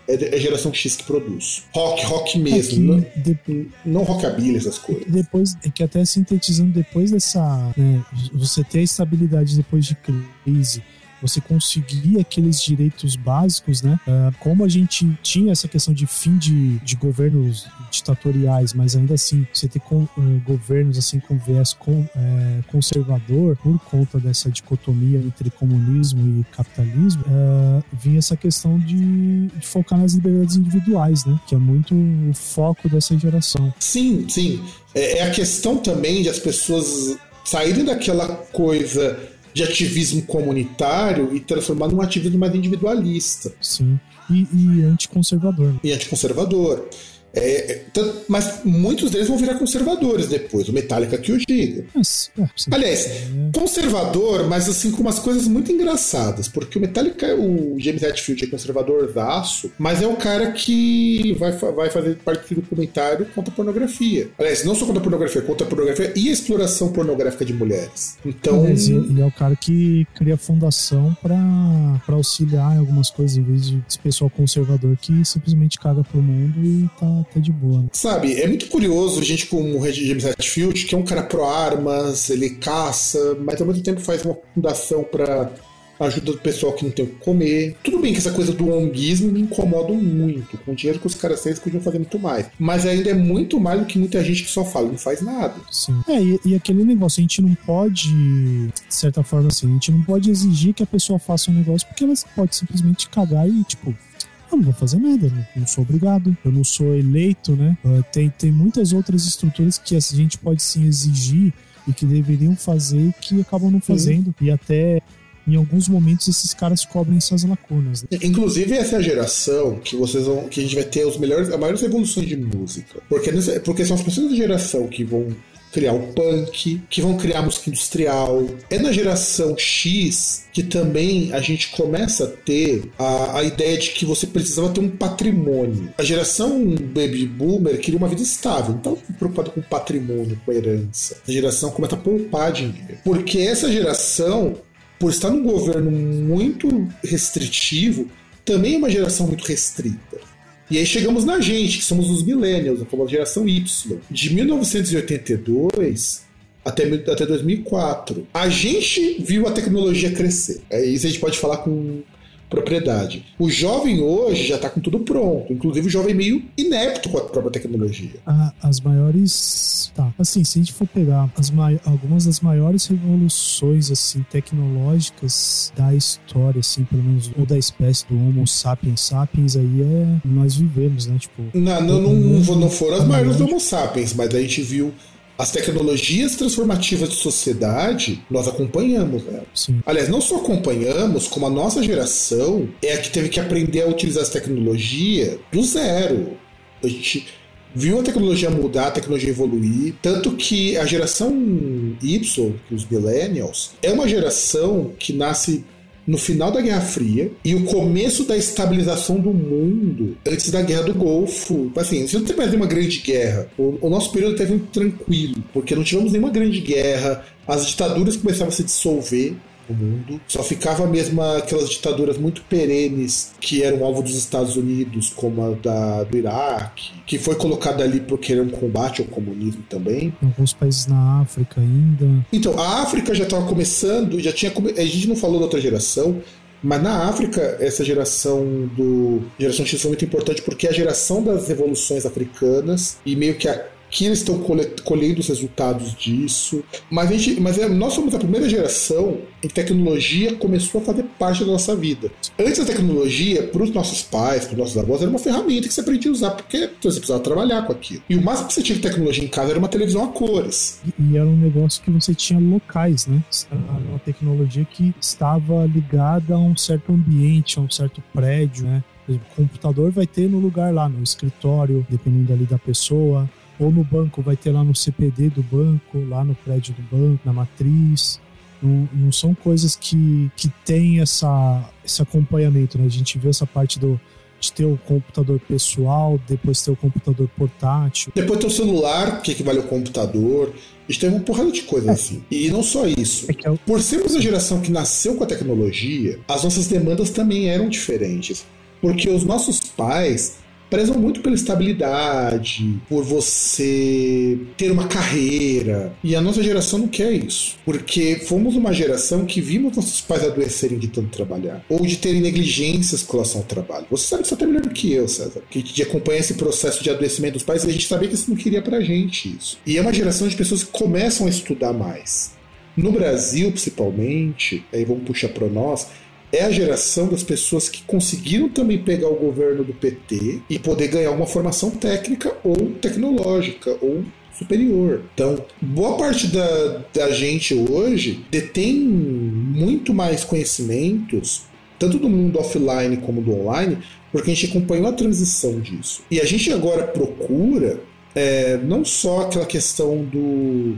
é, é geração X que produz. Rock, rock mesmo. É não, de... não rockabilly, essas coisas. Depois, é que até sintetizando, depois dessa. Né, você ter a estabilidade depois de crise você conseguir aqueles direitos básicos, né? Uh, como a gente tinha essa questão de fim de, de governos ditatoriais, mas ainda assim você ter com, uh, governos assim com viés com, uh, conservador por conta dessa dicotomia entre comunismo e capitalismo, vinha essa questão de, de, focar nas liberdades individuais, né? Que é muito o foco dessa geração. Sim, sim. É, é a questão também de as pessoas saírem daquela coisa de ativismo comunitário e transformar num ativismo mais individualista. Sim. E, e anticonservador. Né? E anticonservador. É, é mas muitos deles vão virar conservadores depois, o Metallica que o diga. É, Aliás, é. conservador, mas assim com umas coisas muito engraçadas, porque o Metallica, o James Hetfield é conservador daço, mas é o cara que vai, vai fazer parte do documentário contra a pornografia. Aliás, não só contra a pornografia, contra a pornografia e a exploração pornográfica de mulheres. Então. ele é o cara que cria fundação para auxiliar em algumas coisas, em vez de esse pessoal conservador que simplesmente caga pro mundo e tá tá de boa. Né? Sabe, é muito curioso gente como o James Hetfield, que é um cara pró-armas, ele caça, mas ao mesmo tempo faz uma fundação para ajuda do pessoal que não tem o que comer. Tudo bem que essa coisa do onguismo me incomoda muito. Com o dinheiro que os caras têm, eles podiam fazer muito mais. Mas ainda é muito mais do que muita gente que só fala, não faz nada. Sim. É, e, e, aquele negócio, a gente não pode, de certa forma assim, a gente não pode exigir que a pessoa faça um negócio porque ela pode simplesmente cagar e, tipo, eu não vou fazer nada, não, não sou obrigado, eu não sou eleito, né? Uh, tem, tem muitas outras estruturas que a gente pode sim exigir e que deveriam fazer que acabam não fazendo. Uhum. E até em alguns momentos esses caras cobrem essas lacunas. Né? Inclusive essa é a geração que vocês vão, que a gente vai ter os melhores, as maiores evoluções de música, porque porque são as pessoas da geração que vão criar o punk, que vão criar música industrial. É na geração X que também a gente começa a ter a, a ideia de que você precisava ter um patrimônio. A geração baby boomer queria uma vida estável, estava preocupado com patrimônio, com herança. A geração começa a poupar dinheiro. Porque essa geração, por estar num governo muito restritivo, também é uma geração muito restrita. E aí chegamos na gente, que somos os millennials, a famosa geração Y. De 1982 até, até 2004. A gente viu a tecnologia crescer. É isso a gente pode falar com propriedade. O jovem hoje já está com tudo pronto, inclusive o jovem meio inepto com a própria tecnologia. Ah, as maiores, tá, assim, se a gente for pegar as algumas das maiores revoluções assim tecnológicas da história, assim, pelo menos ou da espécie do Homo sapiens sapiens aí é nós vivemos, né, tipo. Não, não, não, não, não foram as maiores do Homo sapiens, mas a gente viu as tecnologias transformativas de sociedade, nós acompanhamos elas. Sim. Aliás, não só acompanhamos, como a nossa geração é a que teve que aprender a utilizar essa tecnologia do zero. A gente viu a tecnologia mudar, a tecnologia evoluir, tanto que a geração Y, os millennials, é uma geração que nasce no final da Guerra Fria e o começo da estabilização do mundo antes da Guerra do Golfo. Assim, se não tem mais nenhuma grande guerra, o, o nosso período teve muito tranquilo, porque não tivemos nenhuma grande guerra, as ditaduras começavam a se dissolver, o mundo. Só ficava mesmo aquelas ditaduras muito perenes que eram alvo dos Estados Unidos, como a da, do Iraque, que foi colocada ali porque era um combate ao comunismo também. Alguns países na África ainda. Então, a África já estava começando, já tinha. A gente não falou da outra geração, mas na África, essa geração do. Geração X foi muito importante porque é a geração das revoluções africanas e meio que a que eles estão colhendo os resultados disso. Mas, a gente, mas é, nós somos a primeira geração em que tecnologia começou a fazer parte da nossa vida. Antes a tecnologia, para os nossos pais, para os nossos avós, era uma ferramenta que você aprendia a usar, porque você precisava trabalhar com aquilo. E o máximo que você tinha de tecnologia em casa era uma televisão a cores. E, era um negócio que você tinha locais, né? Uma tecnologia que estava ligada a um certo ambiente, a um certo prédio, né? O computador vai ter no lugar lá, no escritório, dependendo ali da pessoa ou no banco, vai ter lá no CPD do banco, lá no prédio do banco, na matriz. Não, não são coisas que, que têm essa, esse acompanhamento, né? A gente vê essa parte do, de ter o computador pessoal, depois ter o computador portátil. Depois ter o celular, que equivale ao computador. A gente tem uma porrada de coisas é. assim. E não só isso. É eu... Por sermos a geração que nasceu com a tecnologia, as nossas demandas também eram diferentes. Porque os nossos pais prezam muito pela estabilidade, por você ter uma carreira. E a nossa geração não quer isso. Porque fomos uma geração que vimos nossos pais adoecerem de tanto trabalhar. Ou de terem negligências com relação ao trabalho. Você sabe isso até melhor do que eu, César. Que de acompanhar esse processo de adoecimento dos pais e a gente sabia que isso não queria pra gente isso. E é uma geração de pessoas que começam a estudar mais. No Brasil, principalmente, aí vamos puxar para nós, é a geração das pessoas que conseguiram também pegar o governo do PT e poder ganhar uma formação técnica ou tecnológica ou superior. Então, boa parte da, da gente hoje detém muito mais conhecimentos, tanto do mundo offline como do online, porque a gente acompanhou a transição disso. E a gente agora procura é, não só aquela questão do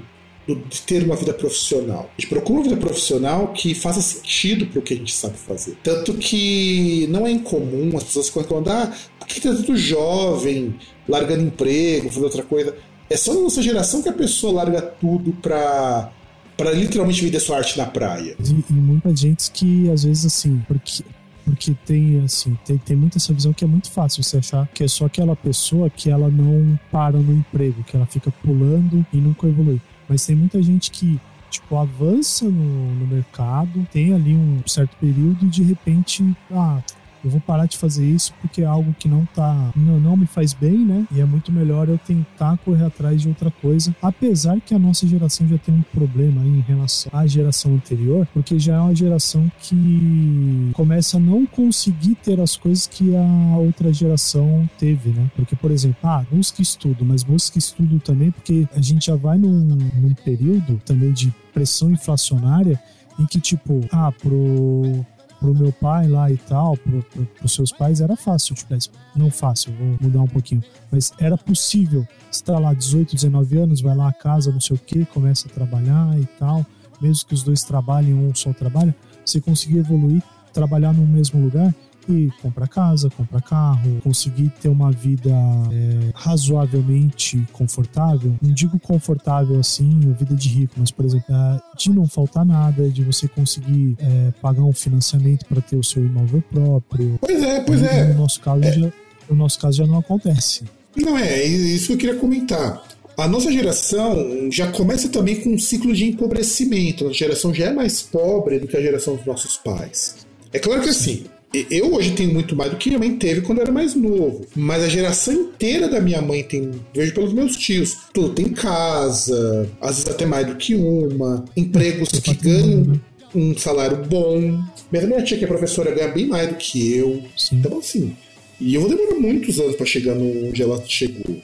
de ter uma vida profissional. A gente procura uma vida profissional que faça sentido para o que a gente sabe fazer. Tanto que não é incomum as pessoas quando ah, por que tá tanto jovem largando emprego, fazendo outra coisa? É só na nossa geração que a pessoa larga tudo para para literalmente vender sua arte na praia. E, muita gente que às vezes assim, porque porque tem assim tem, tem muita essa visão que é muito fácil você achar que é só aquela pessoa que ela não para no emprego, que ela fica pulando e nunca evolui. Mas tem muita gente que tipo, avança no, no mercado, tem ali um certo período e de repente, ah, eu vou parar de fazer isso porque é algo que não tá não, não me faz bem, né? E é muito melhor eu tentar correr atrás de outra coisa, apesar que a nossa geração já tem um problema aí em relação à geração anterior, porque já é uma geração que começa a não conseguir ter as coisas que a outra geração teve, né? Porque, por exemplo, ah, busca estudo, mas busca estudo também porque a gente já vai num, num período também de pressão inflacionária em que, tipo, ah, pro pro meu pai lá e tal, pro, pro, pros seus pais, era fácil, tipo, não fácil, vou mudar um pouquinho, mas era possível. Você tá lá 18, 19 anos, vai lá a casa, não sei o que, começa a trabalhar e tal, mesmo que os dois trabalhem, um só trabalha, você conseguir evoluir, trabalhar no mesmo lugar e comprar casa, comprar carro, conseguir ter uma vida é, razoavelmente confortável. Não digo confortável assim, vida de rico, mas, por exemplo, é, de não faltar nada, de você conseguir é, pagar um financiamento para ter o seu imóvel próprio. Pois é, pois é. No nosso caso, é. já, no nosso caso já não acontece. Não é, isso que eu queria comentar. A nossa geração já começa também com um ciclo de empobrecimento. A geração já é mais pobre do que a geração dos nossos pais. É claro que assim, eu hoje tenho muito mais do que minha mãe teve quando eu era mais novo. Mas a geração inteira da minha mãe tem. Vejo pelos meus tios. Tudo tem casa, às vezes até mais do que uma, empregos que ganham um salário bom. Mesmo minha tia, que é professora, ganha bem mais do que eu. Sim. Então, assim. E eu vou demorar muitos anos para chegar onde ela chegou.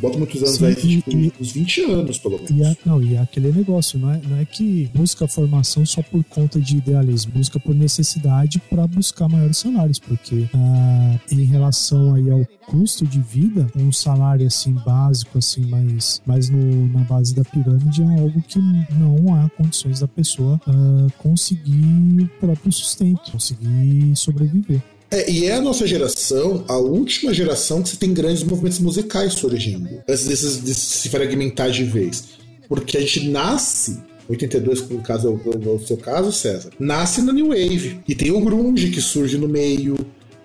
Bota muitos anos Sim, aí, tipo, e, uns 20 anos, pelo menos. E não, e aquele negócio, não é, não é que busca formação só por conta de idealismo, busca por necessidade para buscar maiores salários, porque ah, em relação aí ao custo de vida, um salário assim básico, assim, mais, mais no, na base da pirâmide é algo que não há condições da pessoa ah, conseguir o próprio sustento, conseguir sobreviver. É, e é a nossa geração, a última geração que você tem grandes movimentos musicais surgindo, antes desses, de se fragmentar de vez. Porque a gente nasce 82, no caso o, é o, seu caso, César, nasce na New Wave. E tem o Grunge que surge no meio.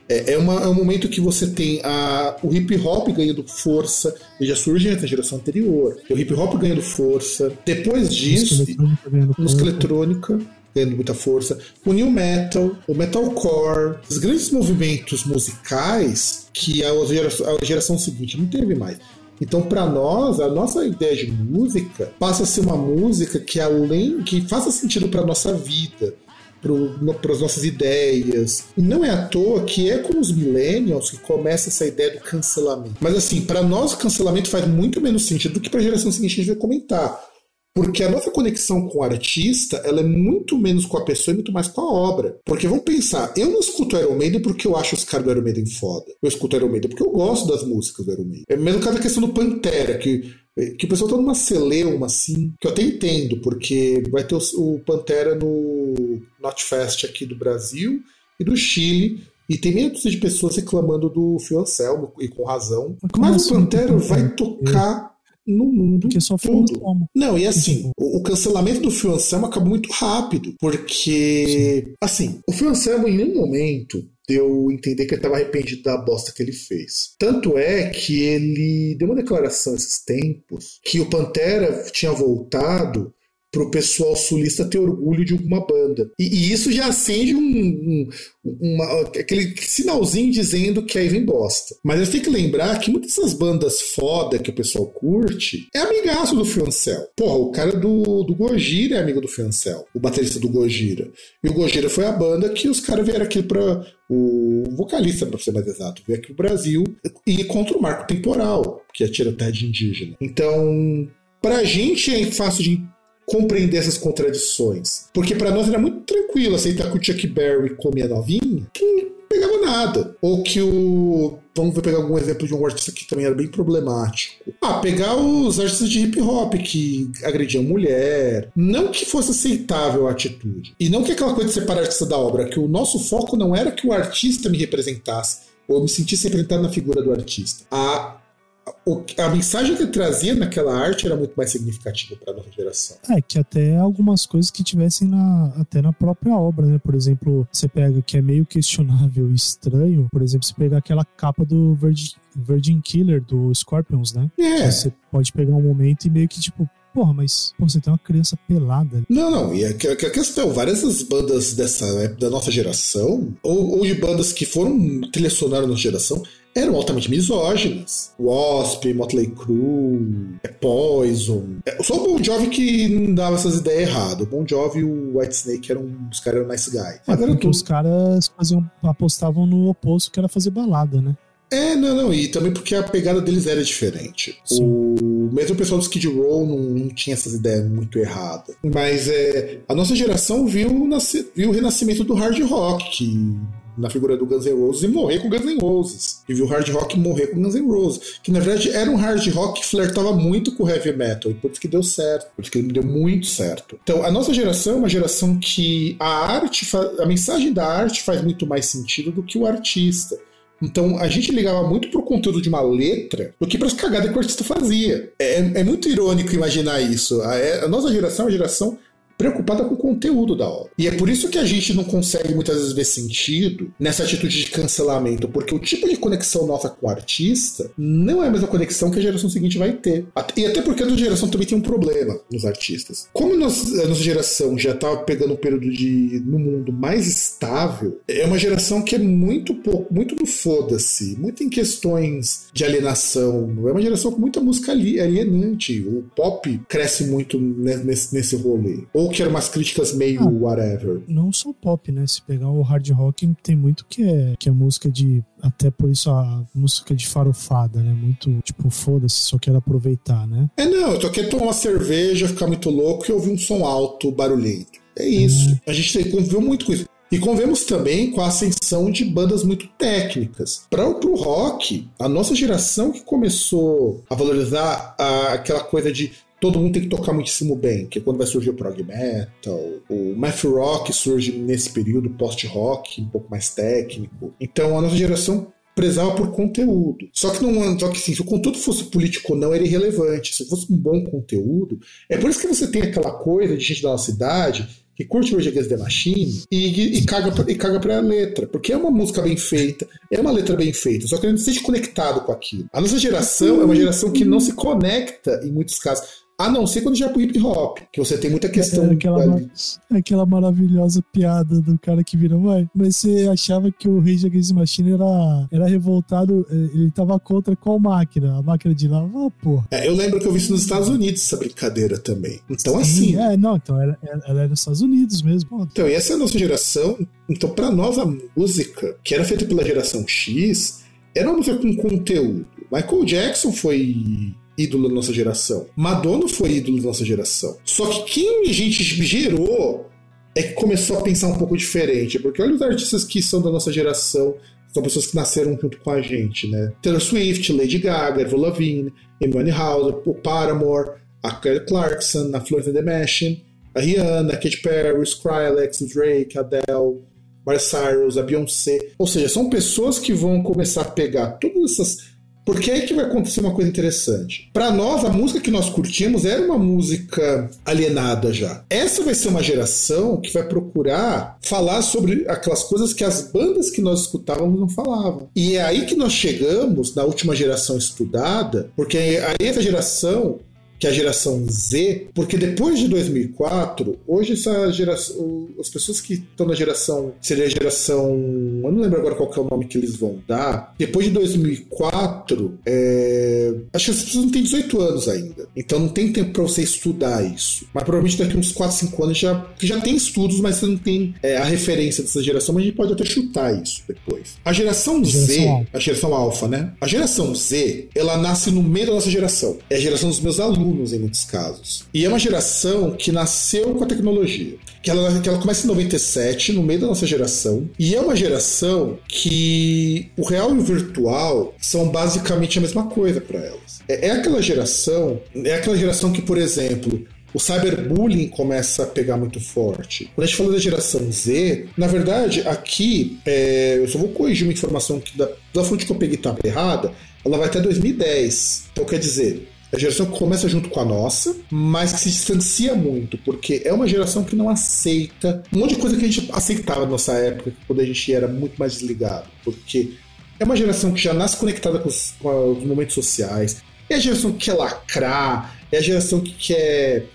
É, é, uma, é um momento que você tem a, o hip hop ganhando força, ele já surge na geração anterior. O hip hop ganhando força. Depois disso, música eletrônica ganhando muita força, o new metal, o metalcore, os grandes movimentos musicais que a geração, a geração seguinte não teve mais. Então, para nós, a nossa ideia de música passa a ser uma música que além que faça sentido para nossa vida, para as nossas ideias. E não é à toa que é com os millennials que começa essa ideia do cancelamento. Mas assim, para nós o cancelamento faz muito menos sentido do que para a geração seguinte a gente vai comentar. Porque a nossa conexão com o artista, ela é muito menos com a pessoa e muito mais com a obra. Porque vamos pensar, eu não escuto Iron Maiden porque eu acho os caras do Iron Maiden foda. Eu escuto Iron Maiden porque eu gosto das músicas do Iron Maiden. É mesmo cada questão do Pantera, que que o pessoal tá numa celeuma, assim, que eu até entendo, porque vai ter o, o Pantera no Notfest aqui do Brasil e do Chile, e tem meia dúzia de pessoas reclamando do Fio Anselmo, e com razão. Mas o Pantera vai tocar no mundo porque só todo. Não, e assim, o, o, cancelamento do Phil Anselmo acabou muito rápido, porque, Sim. assim, o Phil Anselmo em nenhum momento deu entender que ele estava arrependido da bosta que ele fez. Tanto é que ele deu uma declaração esses tempos que o Pantera tinha voltado pro pessoal sulista ter orgulho de alguma banda. E, e isso já acende um, um uma, aquele sinalzinho dizendo que aí vem bosta. Mas eu tenho que lembrar que muitas dessas bandas foda que o pessoal curte é amigaço do Fiancel. Porra, o cara do, do Gojira é amigo do Fiancel, o baterista do Gojira. E o Gojira foi a banda que os caras vieram aqui pra. O vocalista, pra ser mais exato, veio aqui pro Brasil e contra o marco temporal, que é terra de indígena. Então, pra gente é fácil de compreender essas contradições. Porque para nós era muito tranquilo aceitar que o Chuck Berry comia novinha, que não pegava nada. Ou que o. Vamos pegar algum exemplo de um artista que também era bem problemático. Ah, pegar os artistas de hip hop que agrediam mulher. Não que fosse aceitável a atitude. E não que aquela coisa de separar artista da obra, que o nosso foco não era que o artista me representasse, ou me sentisse representado na figura do artista. A a mensagem que ele trazia naquela arte era muito mais significativa para a nossa geração. É, que até algumas coisas que tivessem na, até na própria obra, né? Por exemplo, você pega que é meio questionável e estranho, por exemplo, você pegar aquela capa do Virgin, Virgin Killer do Scorpions, né? É. Você pode pegar um momento e meio que tipo, Porra, mas pô, você tem uma criança pelada. Não, não, e a, a questão, várias das bandas dessa da nossa geração, ou, ou de bandas que foram trilha sonora da nossa geração, eram altamente misóginas. Wasp, Motley Crue, é Poison. É, só o Bon Jovi que não dava essas ideias erradas. O Bon Jovi e o White Snake eram os caras eram nice guy. Mas é, porque os caras faziam, apostavam no oposto, que era fazer balada, né? É, não, não, e também porque a pegada deles era diferente. O mesmo o pessoal do Skid Row não, não, tinha essas ideias muito erradas. Mas é, a nossa geração viu, nasce, viu o renascimento do hard rock, que na figura do Guns N' Roses e morrer com Guns N' Roses. E viu o hard rock morrer com Guns N' Roses. Que na verdade era um hard rock que flertava muito com o heavy metal. E por isso que deu certo. Por isso que ele deu muito certo. Então a nossa geração é uma geração que a arte, a mensagem da arte faz muito mais sentido do que o artista. Então a gente ligava muito pro conteúdo de uma letra do que para as cagadas que o artista fazia. É, é muito irônico imaginar isso. A, a nossa geração é uma geração preocupada com o conteúdo da obra. E é por isso que a gente não consegue muitas vezes ver sentido nessa atitude de cancelamento, porque o tipo de conexão nossa com o artista não é a mesma conexão que a geração seguinte vai ter. E até porque a nossa geração também tem um problema nos artistas. Como a nossa geração já estava pegando um período de no mundo mais estável, é uma geração que é muito pouco, muito no foda-se, muito em questões de alienação. É uma geração com muita música alienante. O pop cresce muito nesse, nesse rolê. Ou ou que eram umas críticas meio ah, whatever? Não só pop, né? Se pegar o hard rock, tem muito que é, que é música de. Até por isso a música de farofada, né? Muito tipo, foda-se, só quero aproveitar, né? É, não, eu só quero tomar uma cerveja, ficar muito louco e ouvir um som alto, barulhento. É isso. É. A gente conviveu muito com isso. E convemos também com a ascensão de bandas muito técnicas. Para o rock, a nossa geração que começou a valorizar a, aquela coisa de todo mundo tem que tocar muitíssimo bem, que é quando vai surgir o prog metal, o math rock surge nesse período, post-rock, um pouco mais técnico. Então a nossa geração prezava por conteúdo. Só que não, só que sim, se o conteúdo fosse político ou não, era irrelevante. Se fosse um bom conteúdo, é por isso que você tem aquela coisa de gente da nossa cidade que curte Rage Against the Machine e, e, caga e caga pra letra. Porque é uma música bem feita, é uma letra bem feita, só que a gente se sente conectado com aquilo. A nossa geração é uma geração que não se conecta, em muitos casos. A não ser quando já é pro hip hop, que você tem muita questão. É aquela, aquela maravilhosa piada do cara que vira, mãe, mas você achava que o Rage Against the Machine era, era revoltado, eh, ele tava contra qual máquina? A máquina de lavar, pô. É, eu lembro que eu vi isso nos Estados Unidos, essa brincadeira também. Então, Sim, assim. É, não, então ela, ela era nos Estados Unidos mesmo. Então, e essa é a nossa geração. Então, pra nova música, que era feita pela geração X, era uma música com conteúdo. Michael Jackson foi ídolo da nossa geração. Madonna foi ídolo da nossa geração. Só que quem a gente gerou é que começou a pensar um pouco diferente. Porque olha os artistas que são da nossa geração, são pessoas que nasceram junto com a gente, né? Taylor Swift, Lady Gaga, Avril Lavigne, Amy House, o Paramore, a Kelly Clarkson, a Florence and the Machine, a Rihanna, a Katy Perry, Skrillex, Drake, Adele, Miley Cyrus, a Beyoncé. Ou seja, são pessoas que vão começar a pegar todas essas porque aí que vai acontecer uma coisa interessante. Para nós, a música que nós curtimos era uma música alienada já. Essa vai ser uma geração que vai procurar falar sobre aquelas coisas que as bandas que nós escutávamos não falavam. E é aí que nós chegamos na última geração estudada, porque aí essa geração que é a geração Z, porque depois de 2004, hoje essa geração, as pessoas que estão na geração, seria a geração, eu não lembro agora qual é o nome que eles vão dar, depois de 2004, é, acho que as pessoas não têm 18 anos ainda, então não tem tempo para você estudar isso, mas provavelmente daqui uns 4, 5 anos já, já tem estudos, mas você não tem é, a referência dessa geração, mas a gente pode até chutar isso depois. A geração, geração Z, alfa. a geração alfa, né? A geração Z, ela nasce no meio da nossa geração, é a geração dos meus alunos, alunos em muitos casos. E é uma geração que nasceu com a tecnologia. Que ela, que ela começa em 97, no meio da nossa geração, e é uma geração que o real e o virtual são basicamente a mesma coisa para elas. É, é aquela geração, é aquela geração que, por exemplo, o cyberbullying começa a pegar muito forte. Quando a gente fala da geração Z, na verdade, aqui, é, eu só vou corrigir uma informação que da, da fonte que eu peguei estava errada, ela vai até 2010. Então, quer dizer, a geração que começa junto com a nossa, mas que se distancia muito, porque é uma geração que não aceita um monte de coisa que a gente aceitava na nossa época, quando a gente era muito mais desligado. Porque é uma geração que já nasce conectada com os, com os momentos sociais, é a geração que quer lacrar, é a geração que quer.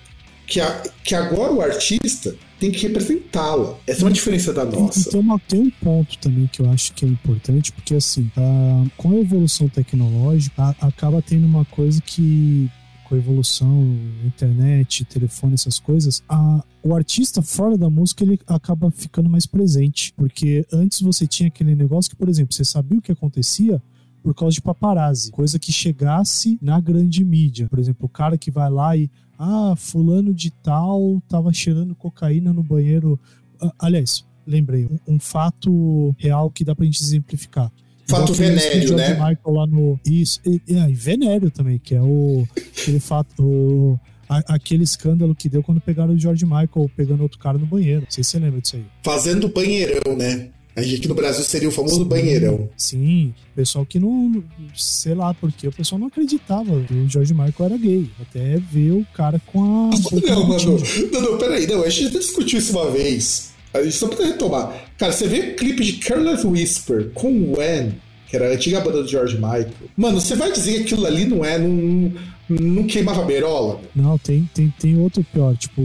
que, a, que agora o artista tem que representá-la. Essa é uma diferença da nossa. Tem, uma, tem um ponto também que eu acho que é importante, porque assim, a, com a evolução tecnológica, a, acaba tendo uma coisa que com a evolução, internet, telefone, essas coisas, a, o artista fora da música ele acaba ficando mais presente. Porque antes você tinha aquele negócio que, por exemplo, você sabia o que acontecia por causa de paparazzi, coisa que chegasse na grande mídia. Por exemplo, o cara que vai lá e ah, fulano de tal tava cheirando cocaína no banheiro. Ah, aliás, lembrei, um, um, fato real que dá pra gente exemplificar. Fato venéreo, né? Michael lá no... Isso, e, e, e venéreo também, que é o aquele fato... O, a, aquele escândalo que deu quando pegaram o George Michael pegando outro cara no banheiro. Não sei se você lembra disso aí. Fazendo banheirão, né? A gente aqui no Brasil seria o famoso sim, banheirão. Sim, pessoal que não. Sei lá porque o pessoal não acreditava que o George Michael era gay. Até ver o cara com a. Não, mano. Não, não, peraí. Não, a gente até discutiu isso uma vez. A gente só precisa retomar. Cara, você vê o clipe de Careless Whisper com o When, que era a antiga banda do George Michael. Mano, você vai dizer que aquilo ali não é. Não, não queimava berola? Não, tem, tem, tem outro pior. Tipo.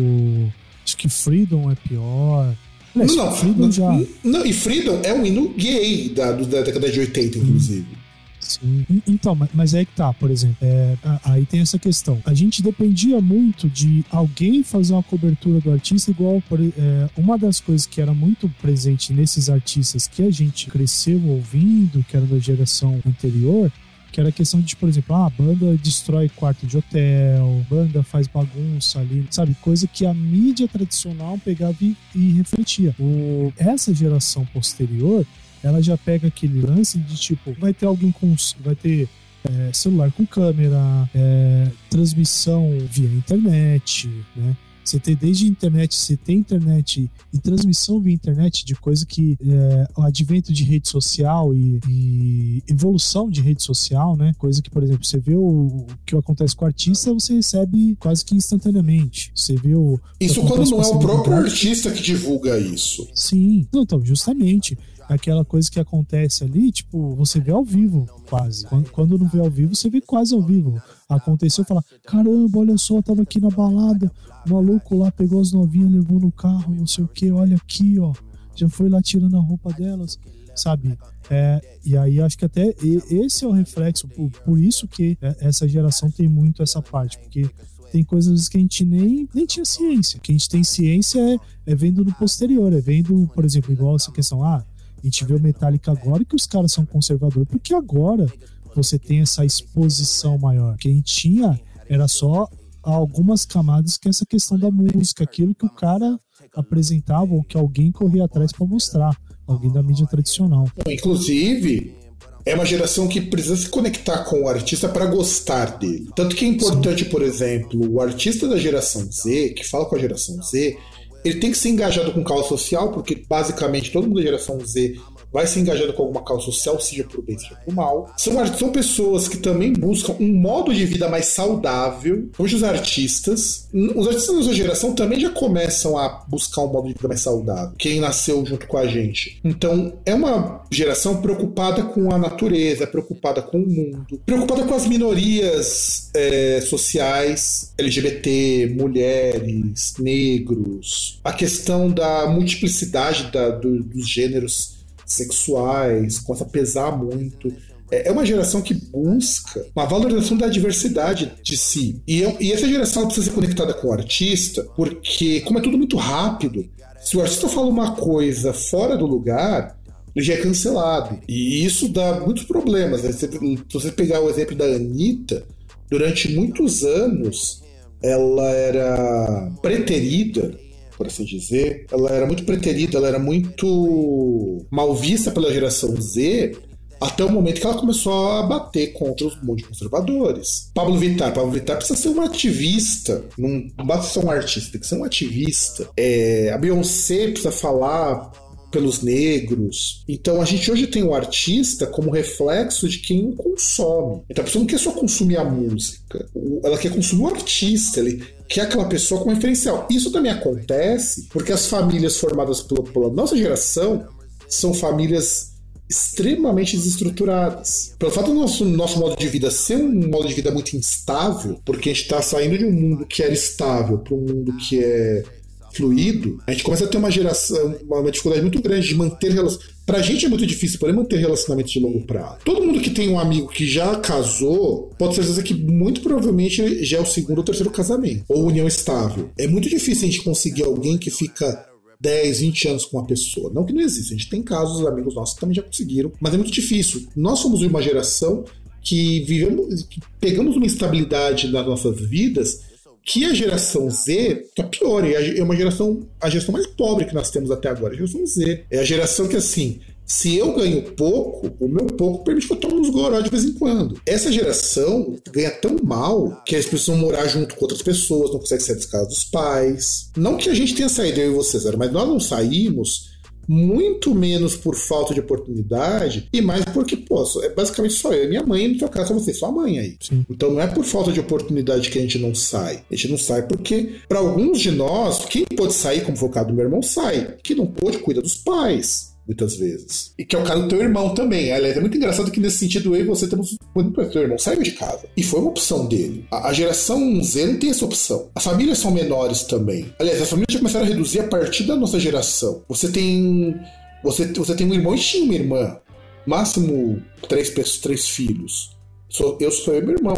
Acho que Freedom é pior. Não, Freedom já... não, e Freedom é um hino gay da, da década de 80, inclusive. Sim. Então, mas é que tá, por exemplo, é, aí tem essa questão. A gente dependia muito de alguém fazer uma cobertura do artista, igual por, é, uma das coisas que era muito presente nesses artistas que a gente cresceu ouvindo, que era da geração anterior, que era a questão de, por exemplo, ah, a banda destrói quarto de hotel, banda faz bagunça ali, sabe? Coisa que a mídia tradicional pegava e, e refletia. O, essa geração posterior, ela já pega aquele lance de tipo, vai ter alguém com. vai ter é, celular com câmera, é, transmissão via internet, né? Você tem desde internet, você tem internet e transmissão via internet de coisa que é, o advento de rede social e, e, evolução de rede social, né? Coisa que, por exemplo, você vê o, o, que acontece com o artista, você recebe quase que instantaneamente. Você vê o. Isso quando não é o próprio artista que divulga isso. Sim, não, então, justamente aquela coisa que acontece ali, tipo, você vê ao vivo, quase. Quando, quando não vê ao vivo, você vê quase ao vivo. Aconteceu, falar: caramba, olha só, tava aqui na balada, o maluco lá pegou as novinhas, levou no carro, não sei o que, olha aqui, ó, já foi lá tirando a roupa delas, sabe? É, e aí acho que até esse é o reflexo, por, por isso que é, essa geração tem muito essa parte, porque tem coisas que a gente nem, nem tinha ciência. que a gente tem ciência é, é vendo no posterior, é vendo, por exemplo, igual essa questão, ah, a gente vê o Metallica agora que os caras são conservadores, porque agora você tem essa exposição maior. Que a gente tinha era só algumas camadas que é essa questão da música, aquilo que o cara apresentava ou que alguém corria atrás para mostrar, alguém da mídia tradicional. Inclusive, é uma geração que precisa se conectar com o artista para gostar dele. Tanto que é importante, Sim. por exemplo, o artista da geração Z, que fala com a geração Z, ele tem que ser engajado com causa social, porque basicamente todo mundo da geração Z vai se engajando com alguma causa social, seja por bem, seja por mal. São, são pessoas que também buscam um modo de vida mais saudável. Hoje os artistas, os artistas da nossa geração também já começam a buscar um modo de vida mais saudável. Quem nasceu junto com a gente. Então, é uma geração preocupada com a natureza, preocupada com o mundo, preocupada com as minorias é, sociais, LGBT, mulheres, negros, a questão da multiplicidade da, do, dos gêneros sexuais, começa a pesar muito. É, é uma geração que busca uma valorização da diversidade de si. E, e essa geração precisa ser conectada com o artista, porque, como é tudo muito rápido, se o artista fala uma coisa fora do lugar, ele já é cancelado. E isso dá muitos problemas. Né? Se você pegar o exemplo da Anitta, durante muitos anos ela era preterida por assim dizer, ela era muito preterida, ela era muito mal vista pela geração Z, até o momento que ela começou a bater contra os mundos conservadores. Pablo Vittar, Pablo Vittar precisa ser um ativista, não basta ser um artista, tem que ser um ativista. É, a Beyoncé precisa falar pelos negros. Então a gente hoje tem o artista como reflexo de quem consome. Então a pessoa não quer só consumir a música, ela quer consumir o artista, ele quer aquela pessoa como referencial. Isso também acontece porque as famílias formadas pela, pela nossa geração são famílias extremamente desestruturadas. Pelo fato do nosso, nosso modo de vida ser um modo de vida muito instável, porque a gente está saindo de um mundo que era estável para um mundo que é fluido, a gente começa a ter uma geração, uma dificuldade muito grande de manter relacionamentos. Pra gente é muito difícil poder manter relacionamentos de longo prazo. Todo mundo que tem um amigo que já casou, pode ter certeza que muito provavelmente já é o segundo ou terceiro casamento, ou união estável. É muito difícil a gente conseguir alguém que fica 10, 20 anos com uma pessoa. Não que não exista, a gente tem casos, amigos nossos que também já conseguiram, mas é muito difícil. Nós somos uma geração que vivemos, que pegamos uma instabilidade nas nossas vidas que a geração Z tá pior, é uma geração, a geração mais pobre que nós temos até agora, a geração Z. É a geração que, assim, se eu ganho pouco, o meu pouco permite que eu tome uns goró de vez em quando. Essa geração ganha tão mal que eles precisam morar junto com outras pessoas, não conseguem sair das casas dos pais. Não que a gente tenha saído, eu e você, Zero, mas nós não saímos muito menos por falta de oportunidade e mais porque, pô, é basicamente só eu e minha mãe, no seu caso, é você, sua mãe aí. Sim. Então não é por falta de oportunidade que a gente não sai. A gente não sai porque, para alguns de nós, quem pode sair, como foi o caso do meu irmão, sai. Quem não pôde, cuida dos pais muitas vezes. E que é o caso do teu irmão também. Aliás, é muito engraçado que nesse sentido eu e você temos muito teu irmão saiu de casa. E foi uma opção dele. A, a, geração Z não tem essa opção. As famílias são menores também. Aliás, as famílias já começaram a reduzir a partir da nossa geração. Você tem. Você, você tem um irmão e tinha uma irmã. Máximo três, três filhos. Sou, eu sou eu e meu irmão.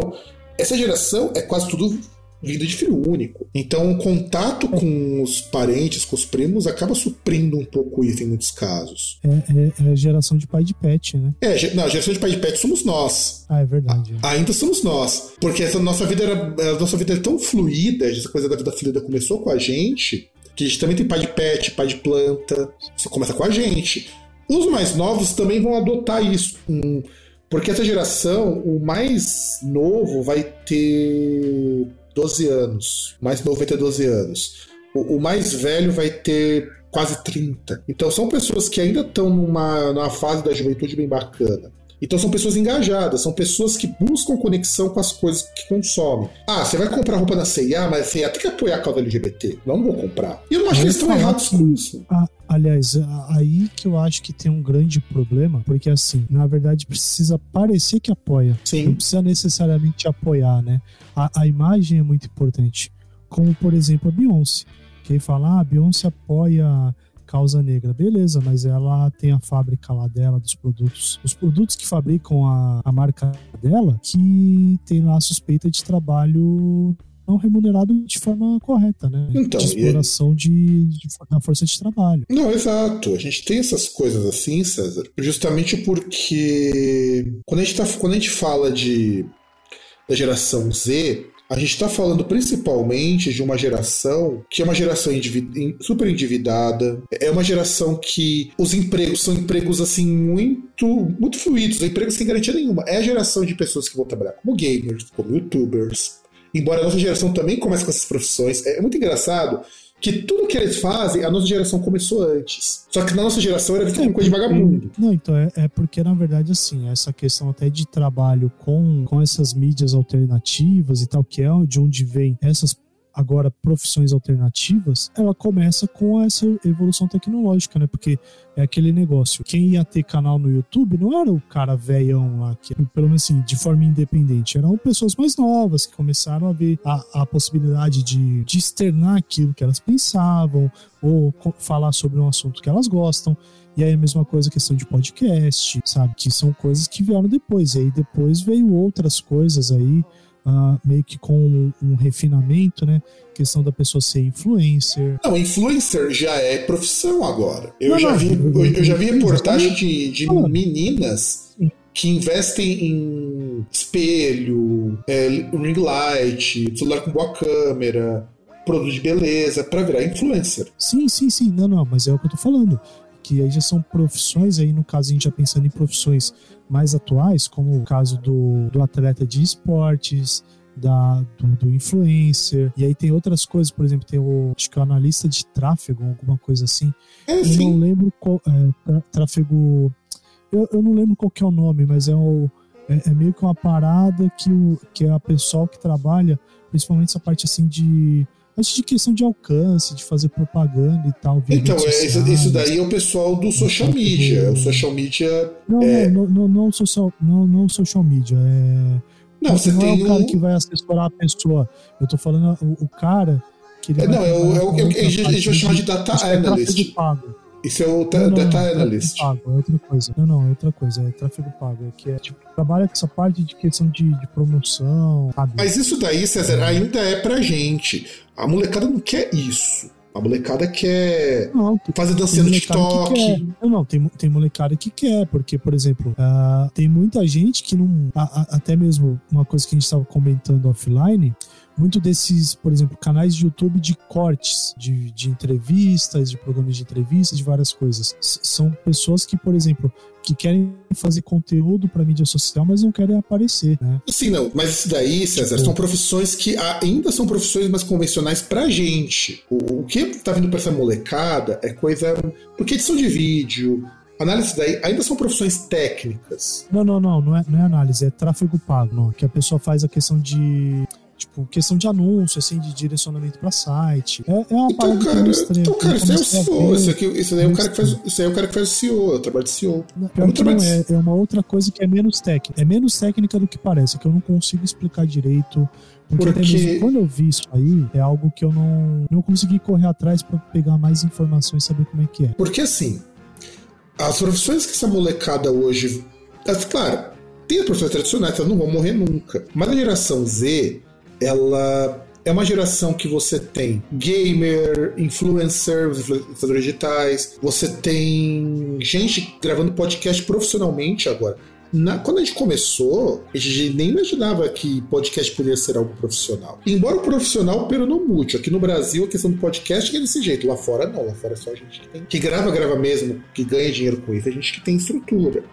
Essa geração é quase tudo vida de filho único. Então, o contato com os parentes, com os primos, acaba suprindo um pouco isso em muitos casos. É, é, é a geração de pai de pet, né? É, não, a geração de pai de pet somos nós. Ah, é verdade. A, ainda somos nós. Porque essa nossa vida era. A nossa vida é tão fluida, essa coisa da vida fluida começou com a gente, que a gente também tem pai de pet, pai de planta. Isso começa com a gente. Os mais novos também vão adotar isso. Hum, porque essa geração, o mais novo vai ter 12 anos. Mais novo vai ter 12 anos. O, o mais velho vai ter quase 30. Então são pessoas que ainda estão numa, numa fase da juventude bem bacana. Então são pessoas engajadas, são pessoas que buscam conexão com as coisas que consomem. Ah, você vai comprar roupa na C&A, mas a C&A tem que apoiar a causa LGBT. Não vou comprar. E eu não acho que eles estão errados com isso. Ah, aliás, aí que eu acho que tem um grande problema, porque assim, na verdade precisa parecer que apoia. Sim. Não precisa necessariamente apoiar, né? A, a imagem é muito importante. Como, por exemplo, a Beyoncé. Quem fala, ah, a Beyoncé apoia causa negra. Beleza, mas ela tem a fábrica lá dela, dos produtos. Os produtos que fabricam a, a marca dela, que tem lá a suspeita de trabalho não remunerado de forma correta, né? Então, de exploração de, de, da força de trabalho. Não, exato. A gente tem essas coisas assim, César, justamente porque quando a gente, tá, quando a gente fala de da geração Z, a gente está falando principalmente de uma geração que é uma geração super endividada, é uma geração que os empregos são empregos assim muito muito fluidos, empregos sem garantia nenhuma. É a geração de pessoas que vão trabalhar como gamers, como youtubers. Embora a nossa geração também comece com essas profissões, é muito engraçado que tudo que eles fazem, a nossa geração começou antes. Só que na nossa geração era visto como coisa de vagabundo. Não, então é, é, porque, na verdade, assim, essa questão até de trabalho com, com essas mídias alternativas e tal, que é de onde vem essas agora profissões alternativas, ela começa com essa evolução tecnológica, né? Porque é aquele negócio. Quem ia ter canal no YouTube não era o cara velhão lá, que, pelo menos assim, de forma independente. Eram pessoas mais novas que começaram a ver a, a possibilidade de, de externar aquilo que elas pensavam ou falar sobre um assunto que elas gostam. E aí a mesma coisa, questão de podcast, sabe? Que são coisas que vieram depois. E aí depois veio outras coisas aí uh, meio que com um, um, refinamento, né? Questão da pessoa ser influencer. Não, influencer já é profissão agora. Eu, não, já, não, vi, eu, eu, já vi reportagem de, de meninas que investem em espelho, é, ring light, celular com boa câmera, produto de beleza, para virar influencer. Sim, sim, sim. Não, não, mas é o que eu tô falando que aí já são profissões, aí no caso a gente já pensando em profissões mais atuais, como o caso do, do atleta de esportes, da, do, do, influencer. E aí tem outras coisas, por exemplo, tem o, acho que é o analista de tráfego, alguma coisa assim. É, eu não lembro qual. É, tráfego. Eu, eu não lembro qual que é o nome, mas é, o, é, é, meio que uma parada que, o, que é a pessoal que trabalha, principalmente essa parte assim de Acho de questão de alcance, de fazer propaganda e tal. Então, é, isso, isso, daí é o pessoal do social media. O social media. Não, é... não, não, não, social, não, não social media. É. Não, você não tem é o cara um... que vai assessorar a pessoa. Eu tô falando o, o cara que ele é, Não, é o, é o, é a gente vai chamar de data é analyst. Isso é o não, data não, analyst. Pago, é outra coisa. Não, não, é outra coisa. É tráfego pago. É que é, tipo, trabalha com essa parte de questão de, de promoção. Sabe? Mas isso daí, César, ainda é pra gente. A molecada não quer isso. A molecada quer não, fazer dancinha no TikTok. Não, não, tem, tem molecada que quer, porque, por exemplo, uh, tem muita gente que não. A, a, até mesmo uma coisa que a gente estava comentando offline, muito desses, por exemplo, canais de YouTube de cortes, de, de entrevistas, de programas de entrevistas, de várias coisas. S são pessoas que, por exemplo, que querem fazer conteúdo para mídia social, mas não querem aparecer, né? Sim, não, mas isso daí, César, tipo... são profissões que ainda são profissões mais convencionais pra gente. O, o que tá vindo pra essa molecada é coisa. Porque edição de vídeo, Análise daí ainda são profissões técnicas. Não, não, não, não é, não é análise, é tráfego pago, não. Que a pessoa faz a questão de Tipo, questão de anúncio, assim, de direcionamento pra site. É, é uma então, cara, extrema. Então, cara, isso é o CEO. Isso, aqui, isso daí é o cara que faz. Isso aí é o cara que faz o CEO, é o trabalho de CEO. Não, é, não, é, é uma outra coisa que é menos técnica. É menos técnica do que parece, que eu não consigo explicar direito. Porque, porque... Quando eu vi isso aí, é algo que eu não, não consegui correr atrás para pegar mais informações e saber como é que é. Porque assim, as profissões que essa molecada hoje. Claro, tem as profissões tradicionais, elas não vão morrer nunca. Mas a geração Z, ela é uma geração que você tem gamer, influencers, influenciadores digitais, você tem gente gravando podcast profissionalmente agora. Na, quando a gente começou, a gente nem imaginava que podcast poderia ser algo profissional. Embora o profissional pelo não mude. Aqui no Brasil, a questão do podcast é desse jeito. Lá fora, não. Lá fora é só a gente que tem. Que grava, grava mesmo, que ganha dinheiro com isso. A gente que tem estrutura.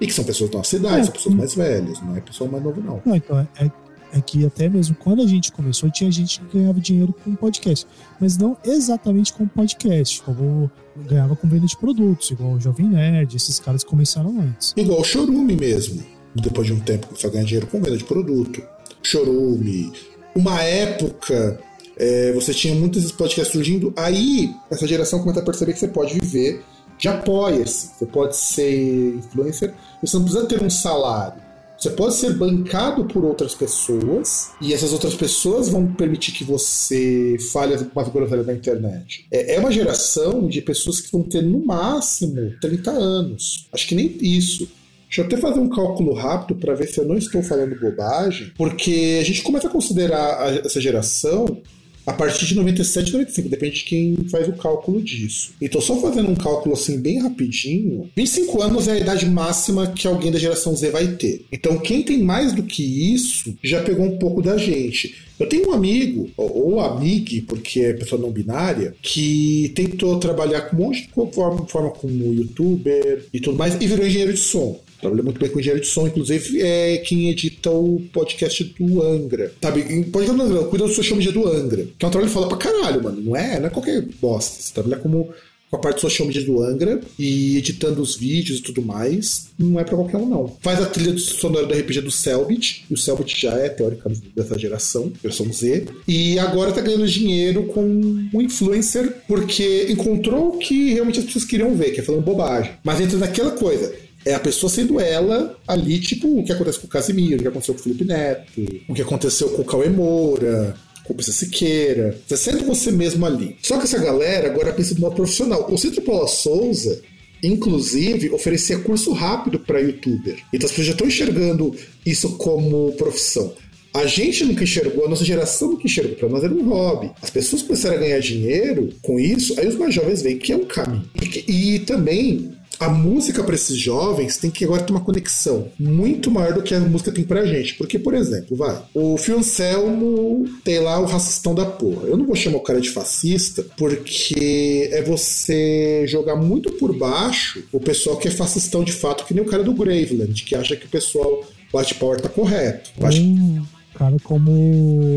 E que são pessoas da nossa idade, é, são pessoas mais velhas, não é pessoal mais novo, não. Não, então, é, é que até mesmo quando a gente começou, tinha gente que ganhava dinheiro com podcast, mas não exatamente com podcast, como ganhava com venda de produtos, igual o Jovem Nerd, esses caras começaram antes. Igual o Chorume mesmo. Depois de um tempo começou a ganhar dinheiro com venda de produto. Chorume. Uma época é, você tinha muitos podcasts surgindo. Aí, essa geração começa a perceber que você pode viver de apoia-se. Você pode ser influencer, você não precisa ter um salário. Você pode ser bancado por outras pessoas e essas outras pessoas vão permitir que você fale uma groselha na internet. É, é uma geração de pessoas que vão ter no máximo 30 anos. Acho que nem isso. Deixa eu até fazer um cálculo rápido para ver se eu não estou falando bobagem, porque a gente começa a considerar essa geração a partir de 97, 95, depende de quem faz o cálculo disso. Então, só fazendo um cálculo assim bem rapidinho, 25 anos é a idade máxima que alguém da geração Z vai ter. Então, quem tem mais do que isso já pegou um pouco da gente. Eu tenho um amigo, ou amigue, porque é pessoa não binária, que tentou trabalhar com um monte de forma, forma como youtuber e tudo mais, e virou engenheiro de som. Trabalha muito bem com engenheiro de som, inclusive é quem edita o podcast do Angra. Sabe? Podcast do Angra, cuida do social media do Angra. Que é um trabalho que fala pra caralho, mano. Não é, não é qualquer bosta. Você trabalha como com a parte social media do Angra e editando os vídeos e tudo mais, não é pra qualquer um, não. Faz a trilha sonora do RPG do Selbit, e o Selbit já é teoricamente dessa geração, geração Z, e agora tá ganhando dinheiro com um influencer porque encontrou o que realmente as pessoas queriam ver, que é falando bobagem. Mas entra naquela coisa é a pessoa sendo ela ali, tipo, o que acontece com o Casimiro, o que aconteceu com o Felipe Neto, o que aconteceu com o Cauê Moura, com o Pisa Siqueira. Você sendo você mesmo ali. Só que essa galera agora pensa de modo profissional. O Centro Paula Souza, inclusive, oferecia curso rápido para youtuber. Então as pessoas já estão enxergando isso como profissão. A gente nunca enxergou, a nossa geração nunca enxergou, para nós era um hobby. As pessoas começaram a ganhar dinheiro com isso, aí os mais jovens veem que é um caminho. E, e também a música para esses jovens tem que agora ter uma conexão muito maior do que a música tem pra gente. Porque, por exemplo, vai, o Fio Anselmo tem lá o racistão da porra. Eu não vou chamar o cara de fascista porque é você jogar muito por baixo o pessoal que é fascistão de fato, que nem o cara do Graveland, que acha que o pessoal White Power tá correto. Hum, cara como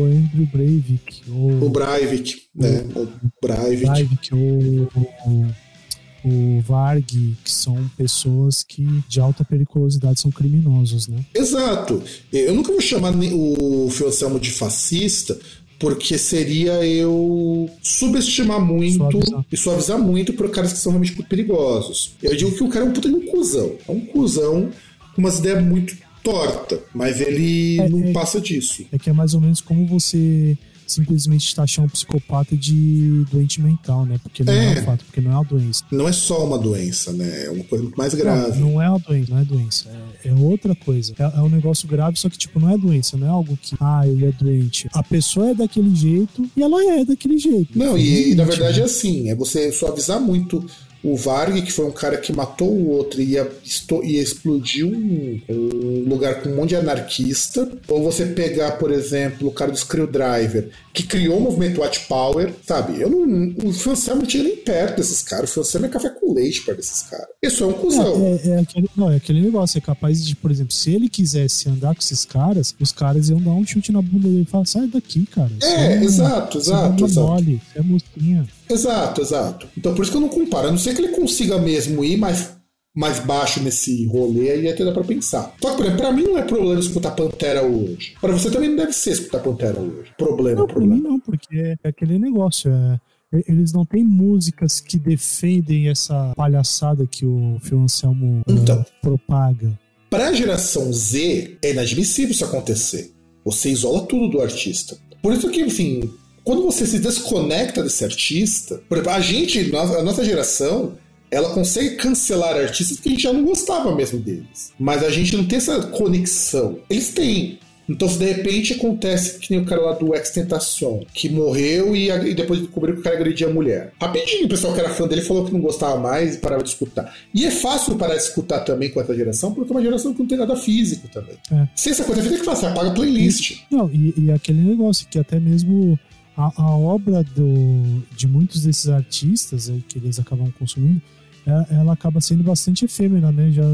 Andrew Breivik. Ou... O Breivik, né? O Breivik. Breivik ou o Varg, que são pessoas que de alta periculosidade são criminosos, né? Exato. Eu nunca vou chamar o Fio de fascista, porque seria eu subestimar muito suavizar. e suavizar muito para caras que são realmente muito perigosos. Eu digo que o cara é um puta de um cuzão. É um cuzão com umas ideias muito torta, mas ele é, não é, passa disso. É que é mais ou menos como você simplesmente taxar um psicopata de doente mental, né? Porque não é, é um fato, porque não é uma doença. Não é só uma doença, né? É uma coisa muito mais grave. Não, não é uma doença, não é doença. É, é outra coisa. É, é, um negócio grave, só que, tipo, não é doença, não é algo que, ah, ele é doente. A pessoa é daquele jeito e ela é daquele jeito. Não, e, e na verdade é assim, é você suavizar muito o Varg, que foi um cara que matou o outro e ia, ia explodir um, um, lugar com um monte de anarquista. Ou você pegar, por exemplo, o cara do Screwdriver, que criou o movimento Watch Power, sabe? Eu não, o Francel não tinha nem perto desses caras. O Francel é café com leite para desses caras. Isso é um cuzão. É, é, é, aquele, não, é aquele negócio, é capaz de, por exemplo, se ele quisesse andar com esses caras, os caras iam dar um chute na bunda dele e falar, sai daqui, cara. É, é exato, exato. Você é mole, é mocinha. Exato, exato. Então por isso que eu não comparo. A não ser que ele consiga mesmo ir mais, mais baixo nesse rolê, aí até dá pra pensar. Só que, por exemplo, pra mim não é problema escutar Pantera hoje. Pra você também não deve ser escutar Pantera hoje. Problema, não, problema. Pra mim não, porque é aquele negócio. É eles não têm músicas que defendem essa palhaçada que o Phil Anselmo uh, então, propaga. Para a geração Z, é inadmissível isso acontecer. Você isola tudo do artista. Por isso que, enfim, quando você se desconecta desse artista, por exemplo, a gente, a nossa geração, ela consegue cancelar artistas que a gente já não gostava mesmo deles. Mas a gente não tem essa conexão. Eles têm. Então, se de repente acontece que nem o cara lá do Extentacion, que morreu e, e depois descobriu que o cara agredia a mulher. Rapidinho, o pessoal que era fã dele falou que não gostava mais e parava de escutar. E é fácil parar de escutar também com essa geração, porque é uma geração que não tem nada físico também. É. Se essa coisa fica que você apaga a playlist. Não, e, e aquele negócio que até mesmo a, a obra do, de muitos desses artistas aí, que eles acabam consumindo, ela, ela, acaba sendo bastante efêmera, né? Já,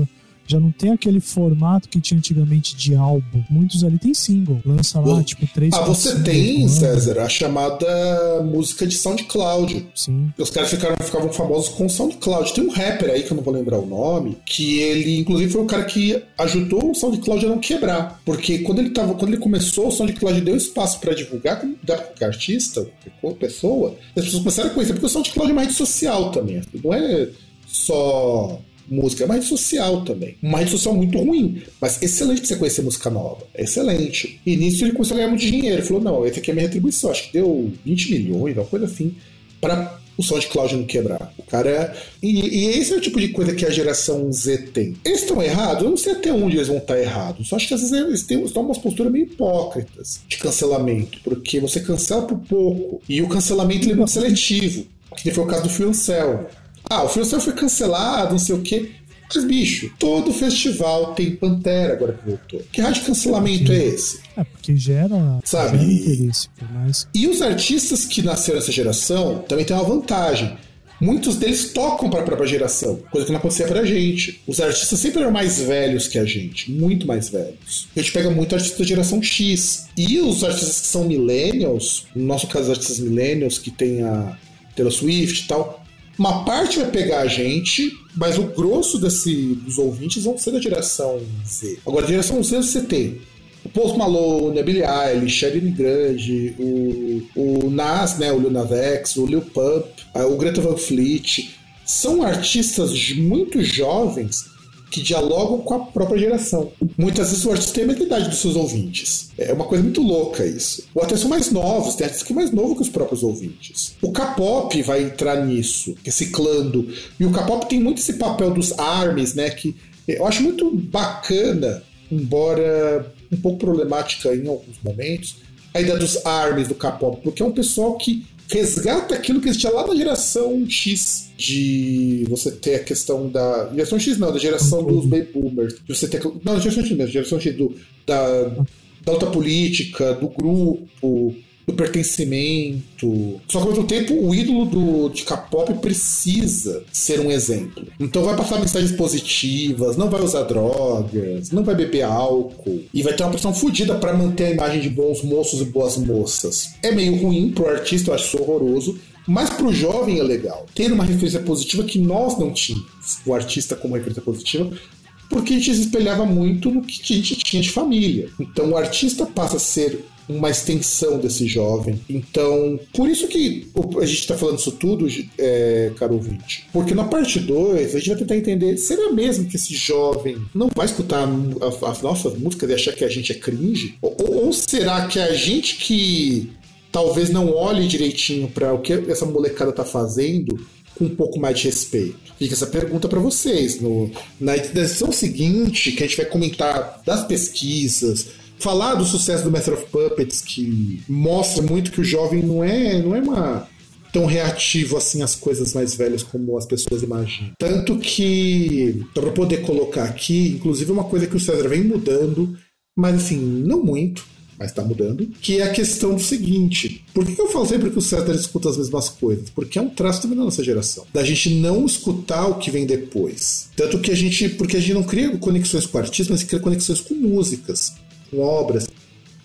já não tem aquele formato que tinha antigamente de álbum. Muitos ali tem single, lança lá, tipo, três Ah, você tem, César, a chamada música de SoundCloud. Sim. Os caras ficaram, ficavam famosos com SoundCloud. Tem um rapper aí, que eu não vou lembrar o nome, que ele, inclusive, foi o cara que ajudou o SoundCloud a não quebrar. Porque quando ele, tava, quando ele começou, o SoundCloud deu espaço para divulgar, como dá pra qualquer artista, qualquer pessoa, as pessoas começaram a conhecer, porque o SoundCloud é uma rede social também. Não é só música, é uma rede social também. Uma rede social muito ruim, mas excelente pra você conhecer música nova. Excelente. E nisso ele começou a ganhar muito dinheiro. Ele falou: não, esse aqui é minha retribuição. Acho que deu 20 milhões, uma coisa assim, para o SoundCloud não quebrar. O cara é. E, e, esse é o tipo de coisa que a geração Z tem. Eles estão errados? Eu não sei até onde eles vão estar errados. Só acho que às vezes eles têm, estão umas posturas meio hipócritas de cancelamento, porque você cancela por pouco. E o cancelamento é muito seletivo. Que foi o caso do Fiancel. Ah, o Fiancel foi cancelado, não sei o quê. Mas, bicho, todo festival tem Pantera agora que voltou. Que de cancelamento é esse? É, porque gera, Sabe? gera interesse, por mais. E os artistas que nasceram nessa geração também têm uma vantagem. Muitos deles tocam para a própria geração, coisa que não acontecia pra gente. Os artistas sempre eram mais velhos que a gente, muito mais velhos. A gente pega muito artista da geração X. E os artistas que são millennials, no nosso caso, os artistas millennials que tem a Taylor Swift e tal, uma parte vai pegar a gente, mas o grosso desse, dos ouvintes vão ser da geração Z. Agora, a geração Z você tem o Post Malone, a Billie Eilish, a Grande, o, o Nas, né, o Lil Nas X, o Lil Pump, o Greta Van Fleet. São artistas muito jovens que dialogam com a própria geração. Muitas vezes o artista tem a idade dos seus ouvintes. É uma coisa muito louca isso. Ou até são mais novos, tem artistas que são mais novos que os próprios ouvintes. O K-pop vai entrar nisso, reciclando. E o K-pop tem muito esse papel dos ARMYs, né? Que eu acho muito bacana, embora um pouco problemática em alguns momentos, a ideia dos ARMYs do K-pop, porque é um pessoal que resgata aquilo que existia lá da geração X, de você ter a questão da. Geração X não, da geração dos baby boomers. De você ter. Não, geração X mesmo, geração X do, da, da alta política, do grupo, do pertencimento. Só que ao mesmo tempo, o ídolo do, de K-pop precisa ser um exemplo. Então vai passar mensagens positivas, não vai usar drogas, não vai beber álcool e vai ter uma pressão fodida para manter a imagem de bons moços e boas moças. É meio ruim pro artista, eu acho isso horroroso. Mas pro jovem é legal. Ter uma referência positiva que nós não tínhamos. O artista como referência positiva porque a gente se espelhava muito no que a gente tinha de família. Então o artista passa a ser uma extensão desse jovem. Então, por isso que a gente está falando isso tudo, é, caro ouvinte. Porque na parte 2, a gente vai tentar entender: será mesmo que esse jovem não vai escutar as nossas músicas e achar que a gente é cringe? Ou, ou será que a gente que talvez não olhe direitinho para o que essa molecada tá fazendo com um pouco mais de respeito? Fica essa pergunta para vocês. No, na edição seguinte, que a gente vai comentar das pesquisas, falar do sucesso do Master of Puppets, que mostra muito que o jovem não é, não é uma tão reativo assim às coisas mais velhas como as pessoas imaginam. Tanto que, para poder colocar aqui, inclusive uma coisa que o César vem mudando, mas assim, não muito, mas está mudando, que é a questão do seguinte: por que eu falo sempre que o César escuta as mesmas coisas? Porque é um traço também da nossa geração, da gente não escutar o que vem depois. Tanto que a gente, porque a gente não cria conexões com artistas, mas cria conexões com músicas, com obras.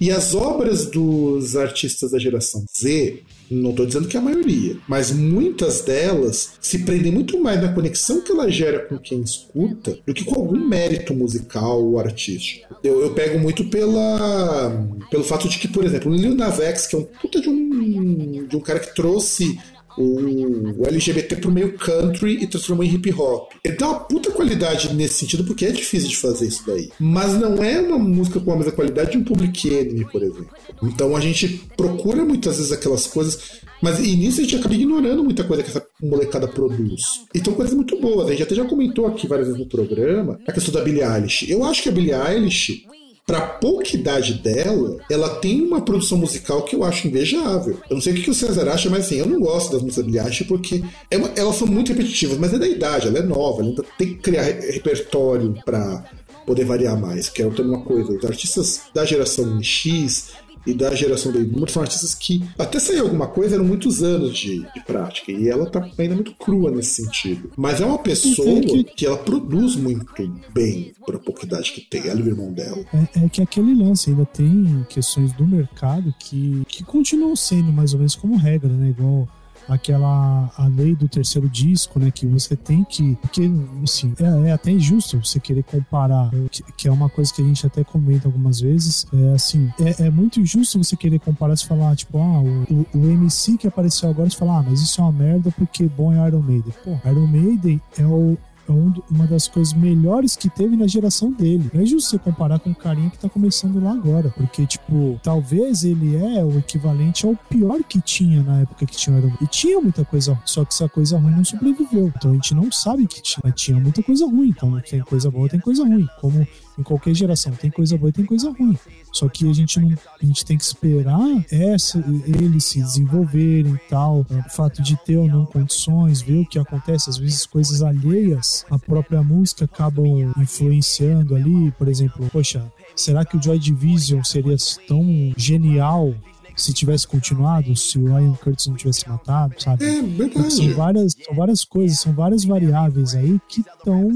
E as obras dos artistas da geração Z, não estou dizendo que é a maioria, mas muitas delas se prendem muito mais na conexão que ela gera com quem escuta do que com algum mérito musical ou artístico. Eu, eu pego muito pela, pelo fato de que, por exemplo, o Lil Nas X, que é um puta de um, de um cara que trouxe o, LGBT pro meio country e transformou em hip hop. Ele dá uma puta qualidade nesse sentido, porque é difícil de fazer isso daí. Mas não é uma música com a mesma qualidade de um Public Enemy, por exemplo. Então a gente procura muitas vezes aquelas coisas, mas e nisso a gente acaba ignorando muita coisa que essa molecada produz. Então coisas muito boas. A gente até já comentou aqui várias vezes no programa a questão da Billie Eilish. Eu acho que a Billie Eilish para pouca idade dela, ela tem uma produção musical que eu acho invejável. Eu não sei o que o César acha, mas assim, eu não gosto das músicas da porque é uma, elas são muito repetitivas, mas é da idade, ela é nova, ela ainda tem que criar repertório para poder variar mais, que é uma coisa. Os artistas da geração X, e da geração Baby Boomer são artistas que, até sair alguma coisa, eram muitos anos de, de prática. E ela tá ainda muito crua nesse sentido. Mas é uma pessoa que... que ela produz muito bem pra pouca idade que tem, ela e o irmão dela. É, é, que aquele lance ainda tem questões do mercado que, que continuam sendo mais ou menos como regra, né? Igual aquela a lei do terceiro disco, né? Que você tem que. Porque, assim, é, é até injusto você querer comparar, que, que, é uma coisa que a gente até comenta algumas vezes. É assim, é, é muito injusto você querer comparar e falar, tipo, ah, o, o, o, MC que apareceu agora, você falar, ah, mas isso é uma merda porque bom é Iron Maiden. Pô, Iron Maiden é o, é um, uma das coisas melhores que teve na geração dele. Não é justo você comparar com o carinha que tá começando lá agora. Porque, tipo, talvez ele é o equivalente ao pior que tinha na época que tinha o Iron E tinha muita coisa ruim, só que essa coisa ruim não sobreviveu. Então a gente não sabe que tinha, mas tinha muita coisa ruim. Então tem coisa boa, tem coisa ruim. Como em qualquer geração. Tem coisa boa e tem coisa ruim. Só que a gente não a gente tem que esperar essa, eles se desenvolverem e tal. O fato de ter ou não condições, ver o que acontece, às vezes coisas alheias à própria música acabam influenciando ali. Por exemplo, poxa, será que o Joy Division seria tão genial se tivesse continuado, se o Ian Curtis não tivesse matado, sabe? É, verdade. São várias, são várias coisas, são várias variáveis aí que estão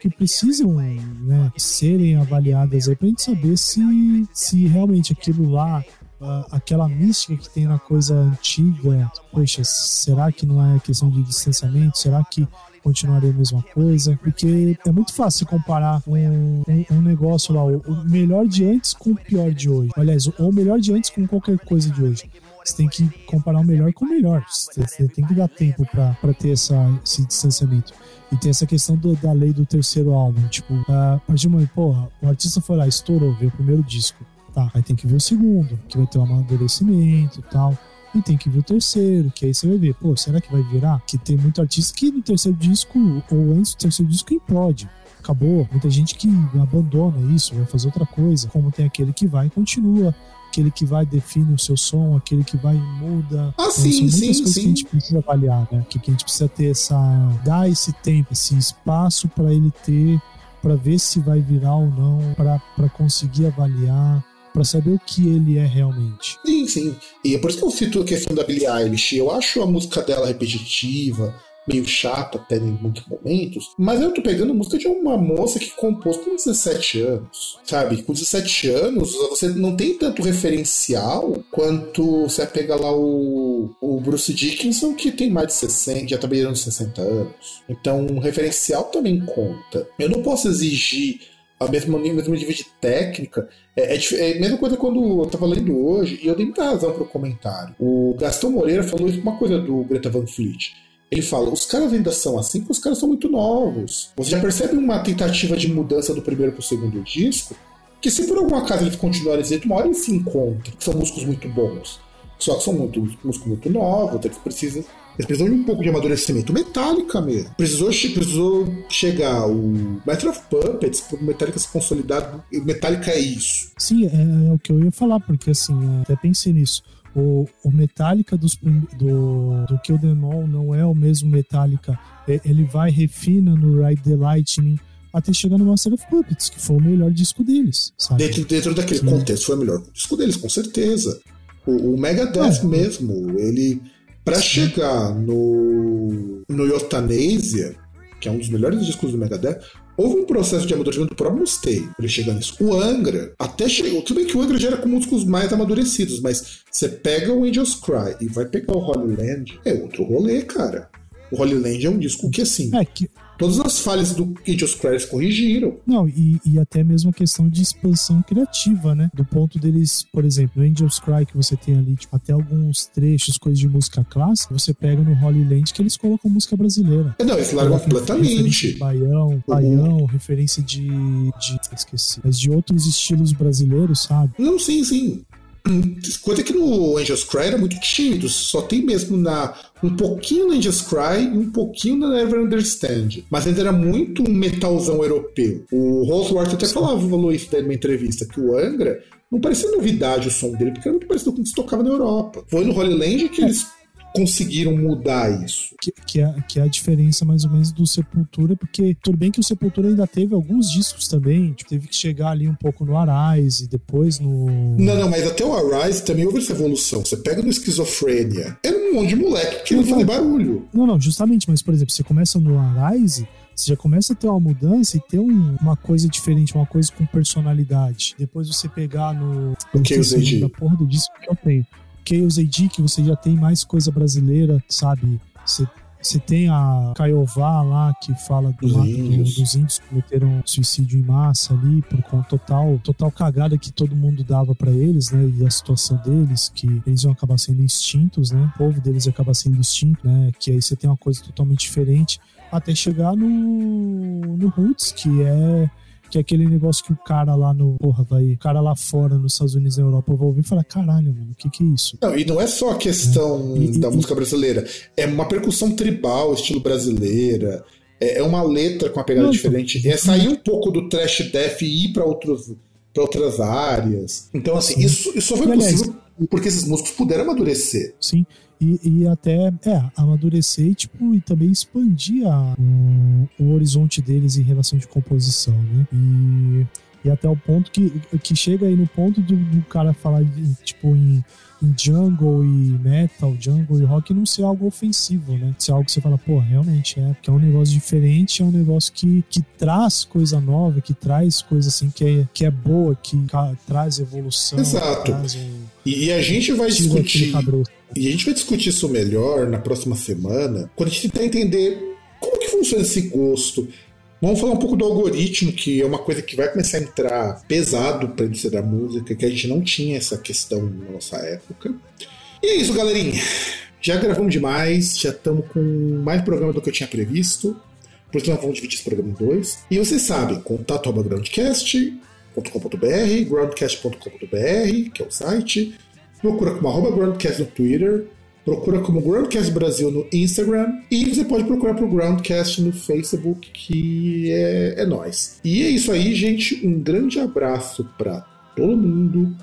que precisam né, serem avaliadas aí pra gente saber se, se realmente aquilo lá Uh, aquela mística que tem na coisa antiga, poxa, será que não é questão de distanciamento? Será que continuaria a mesma coisa, porque é muito fácil comparar um, um, um negócio lá, o melhor de antes com o pior de hoje. Aliás, ou o melhor de antes com qualquer coisa de hoje. Você tem que comparar o melhor com o melhor. Você tem que dar tempo para ter essa, esse distanciamento. E tem essa questão do, da lei do terceiro álbum. Tipo, uh, mas de mãe, porra, o artista foi lá, estourou, veio o primeiro disco. Tá, aí tem que ver o segundo, que vai ter um amadurecimento e tal e tem que ver o terceiro, que aí você vai ver, pô, será que vai virar? Que tem muito artista que no terceiro disco, ou antes do terceiro disco, implode. Acabou. Muita gente que abandona isso, vai fazer outra coisa. Como tem aquele que vai e continua aquele que vai define o seu som, aquele que vai e muda. Ah, então, sim, são muitas sim, coisas sim. que a gente precisa avaliar, né? Que, que a gente precisa ter essa. dar esse tempo, esse espaço para ele ter, para ver se vai virar ou não, para conseguir avaliar para saber o que ele é realmente. Sim, sim. E é por isso que eu cito a questão da Billie Eilish. Eu acho a música dela repetitiva, meio chata até em muitos momentos, mas eu tô pegando música de uma moça que compôs com 17 anos, sabe? Com 17 anos, você não tem tanto referencial quanto você pega lá o, o Bruce Dickinson, que tem mais de 60, já tá beirando 60 anos. Então, o referencial também conta. Eu não posso exigir a mesma, mesmo nível de técnica. É, é, é, a mesma coisa quando eu tava lendo hoje, e eu dei muita razão pro comentário. O Gastão Moreira falou uma coisa do Greta Van Fleet. Ele fala, os caras ainda são assim porque os caras são muito novos. Você já percebe uma tentativa de mudança do primeiro pro segundo disco, que se por algum acaso eles continuarem desse uma hora eles se encontram, são músicos muito bons. Só que são muito, músicos muito novos, eles precisam eles precisam de um pouco de amadurecimento. Metallica mesmo. Precisou, precisou chegar o Master of Puppets pro Metallica se consolidar. Metallica é isso. Sim, é, é, o que eu ia falar, porque assim, até pensei nisso. O, o Metallica dos, do, do Kill Them All não é o mesmo Metallica. Ele vai, refina no Ride the Lightning até chegar no Master of Puppets, que foi o melhor disco deles. Sabe? Dentro, dentro daquele Sim. contexto, foi o melhor disco deles, com certeza. O, o Megadeth é. mesmo, ele para chegar no, no Euthanasia, que é um dos melhores discos do Megadeth, houve um processo de amadurecimento do próprio Mustaine para ele chegar nisso. O Angra até chegou. Tudo bem que o Angra já era com músicos mais amadurecidos, mas você pega o Angels Cry e vai pegar o Holy Land, é outro rolê, cara. O Holy Land é um disco que, assim. É, que Todas as falhas do Angels Cry corrigiram. Não, e, e até mesmo a questão de expansão criativa, né? Do ponto deles, por exemplo, no Angels Cry que você tem ali, tipo, até alguns trechos, coisas de música clássica, você pega no Holy Land que eles colocam música brasileira. É, não, eles largam completamente. Baião, baião, uhum. referência de, de. Esqueci. Mas de outros estilos brasileiros, sabe? Não, sim, sim. Quanto é que no Angels Cry era muito tímido, só tem mesmo na um pouquinho no Angels Cry e um pouquinho no Never Understand. Mas ainda era muito um metalzão europeu. O Roseworth até falava, falou isso daí numa entrevista, que o Angra não parecia novidade o som dele, porque era muito parecido com o que se tocava na Europa. Foi no Holy Land que eles conseguiram mudar isso. Que, que, é, que é a diferença mais ou menos do Sepultura, porque tudo bem que o Sepultura ainda teve alguns discos também, tipo, teve que chegar ali um pouco no Arise, depois no. Não, não, mas até o Arise também houve essa evolução. Você pega no Esquizofrênia, era um monte de moleque que não fazia barulho. Não, não, justamente, mas por exemplo, você começa no Arise você já começa a ter uma mudança e ter um, uma coisa diferente, uma coisa com personalidade. Depois você pegar no. O que eu da porra do disco que eu tenho. Chaos AD, que você já tem mais coisa brasileira, sabe? Você você tem a Caiová lá que fala do, do, dos índios que cometeram suicídio em massa ali por conta total, total cagada que todo mundo dava para eles, né? E a situação deles, que eles iam acabar sendo extintos, né? O povo deles ia acabar sendo extinto, né? Que aí você tem uma coisa totalmente diferente até chegar no, no Roots, que é que é aquele negócio que o cara lá no. Porra, vai. O cara lá fora, nos Estados Unidos e na Europa, vai ouvir e falar: caralho, mano, o que que é isso? Não, e não é só a questão é. e, da e, música brasileira. É uma percussão tribal, estilo brasileira. É, é uma letra com uma pegada não, diferente. É sair um pouco do trash death e ir pra, outros, pra outras áreas. Então, assim, isso, isso só foi possível porque esses músicos puderam amadurecer. Sim e, e até é, amadurecer e, tipo, e também expandir a, o, o horizonte deles em relação de composição, né? E, e até o ponto que, que chega aí no ponto do, do cara falar, tipo, em em jungle e metal, jungle e rock não ser algo ofensivo, né? Ser algo que você fala, pô, realmente é, que é um negócio diferente, é um negócio que, que traz coisa nova, que traz coisa assim que é, que é boa, que traz evolução. Exato. Traz um, e a gente vai discutir. E a gente vai discutir isso melhor na próxima semana, quando a gente tentar entender como que funciona esse gosto. Vamos falar um pouco do algoritmo, que é uma coisa que vai começar a entrar pesado para a indústria da música, que a gente não tinha essa questão na nossa época. E é isso, galerinha. Já gravamos demais, já estamos com mais programa do que eu tinha previsto. Por isso nós vamos dividir esse programa em dois. E vocês sabem, contato groundcast.com.br, groundcast.com.br, que é o site. Procura como arroba groundcast no Twitter Procura como Groundcast Brasil no Instagram e você pode procurar pro Groundcast no Facebook, que é, é nós. E é isso aí, gente. Um grande abraço para todo mundo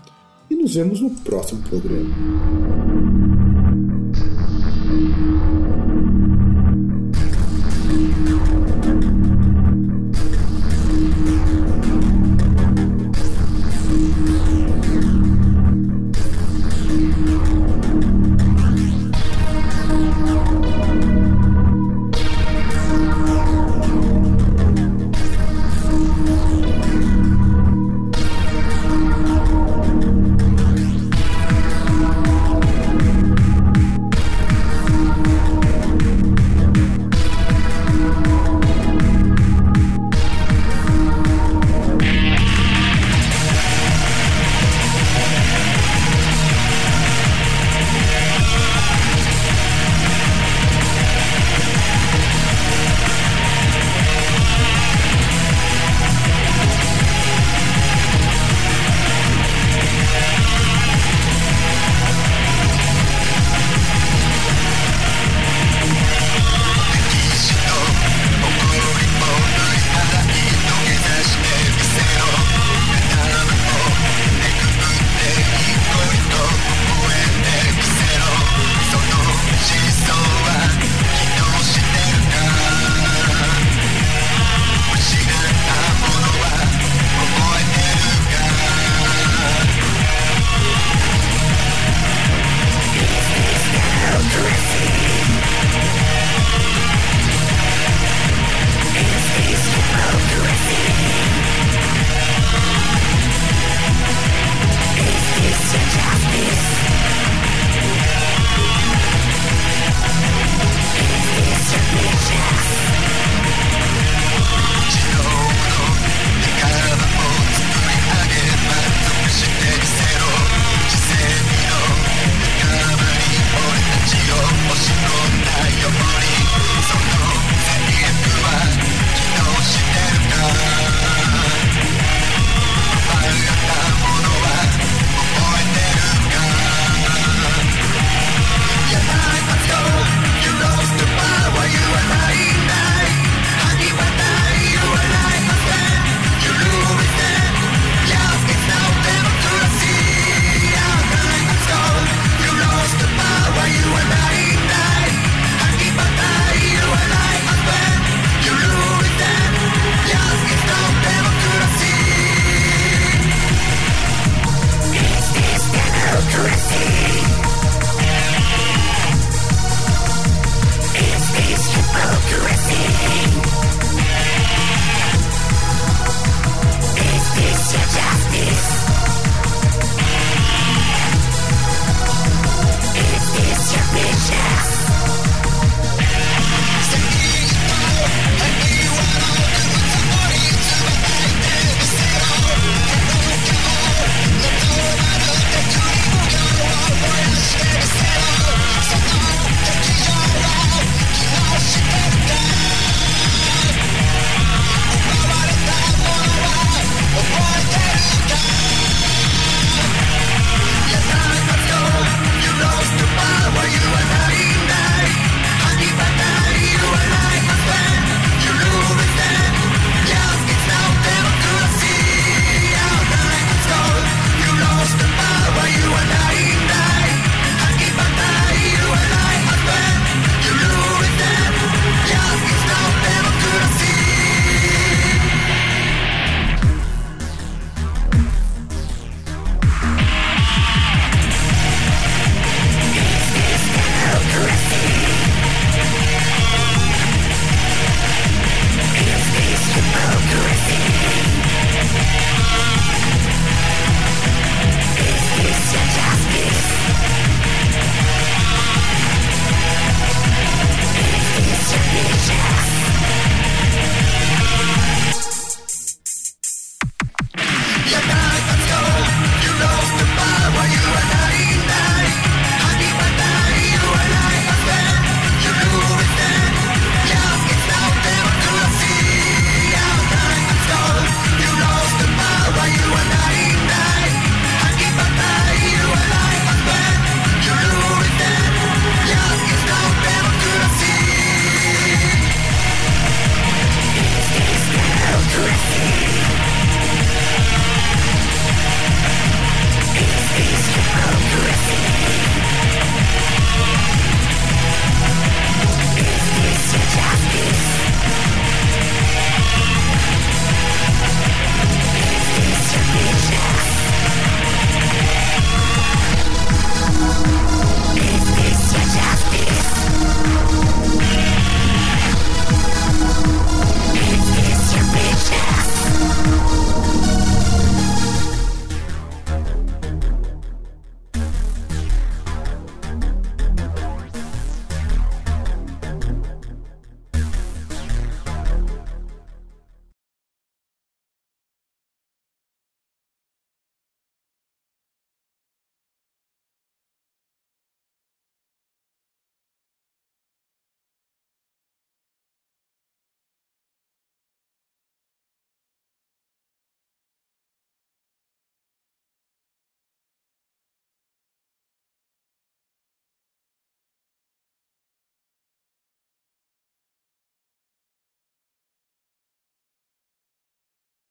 e nos vemos no próximo programa.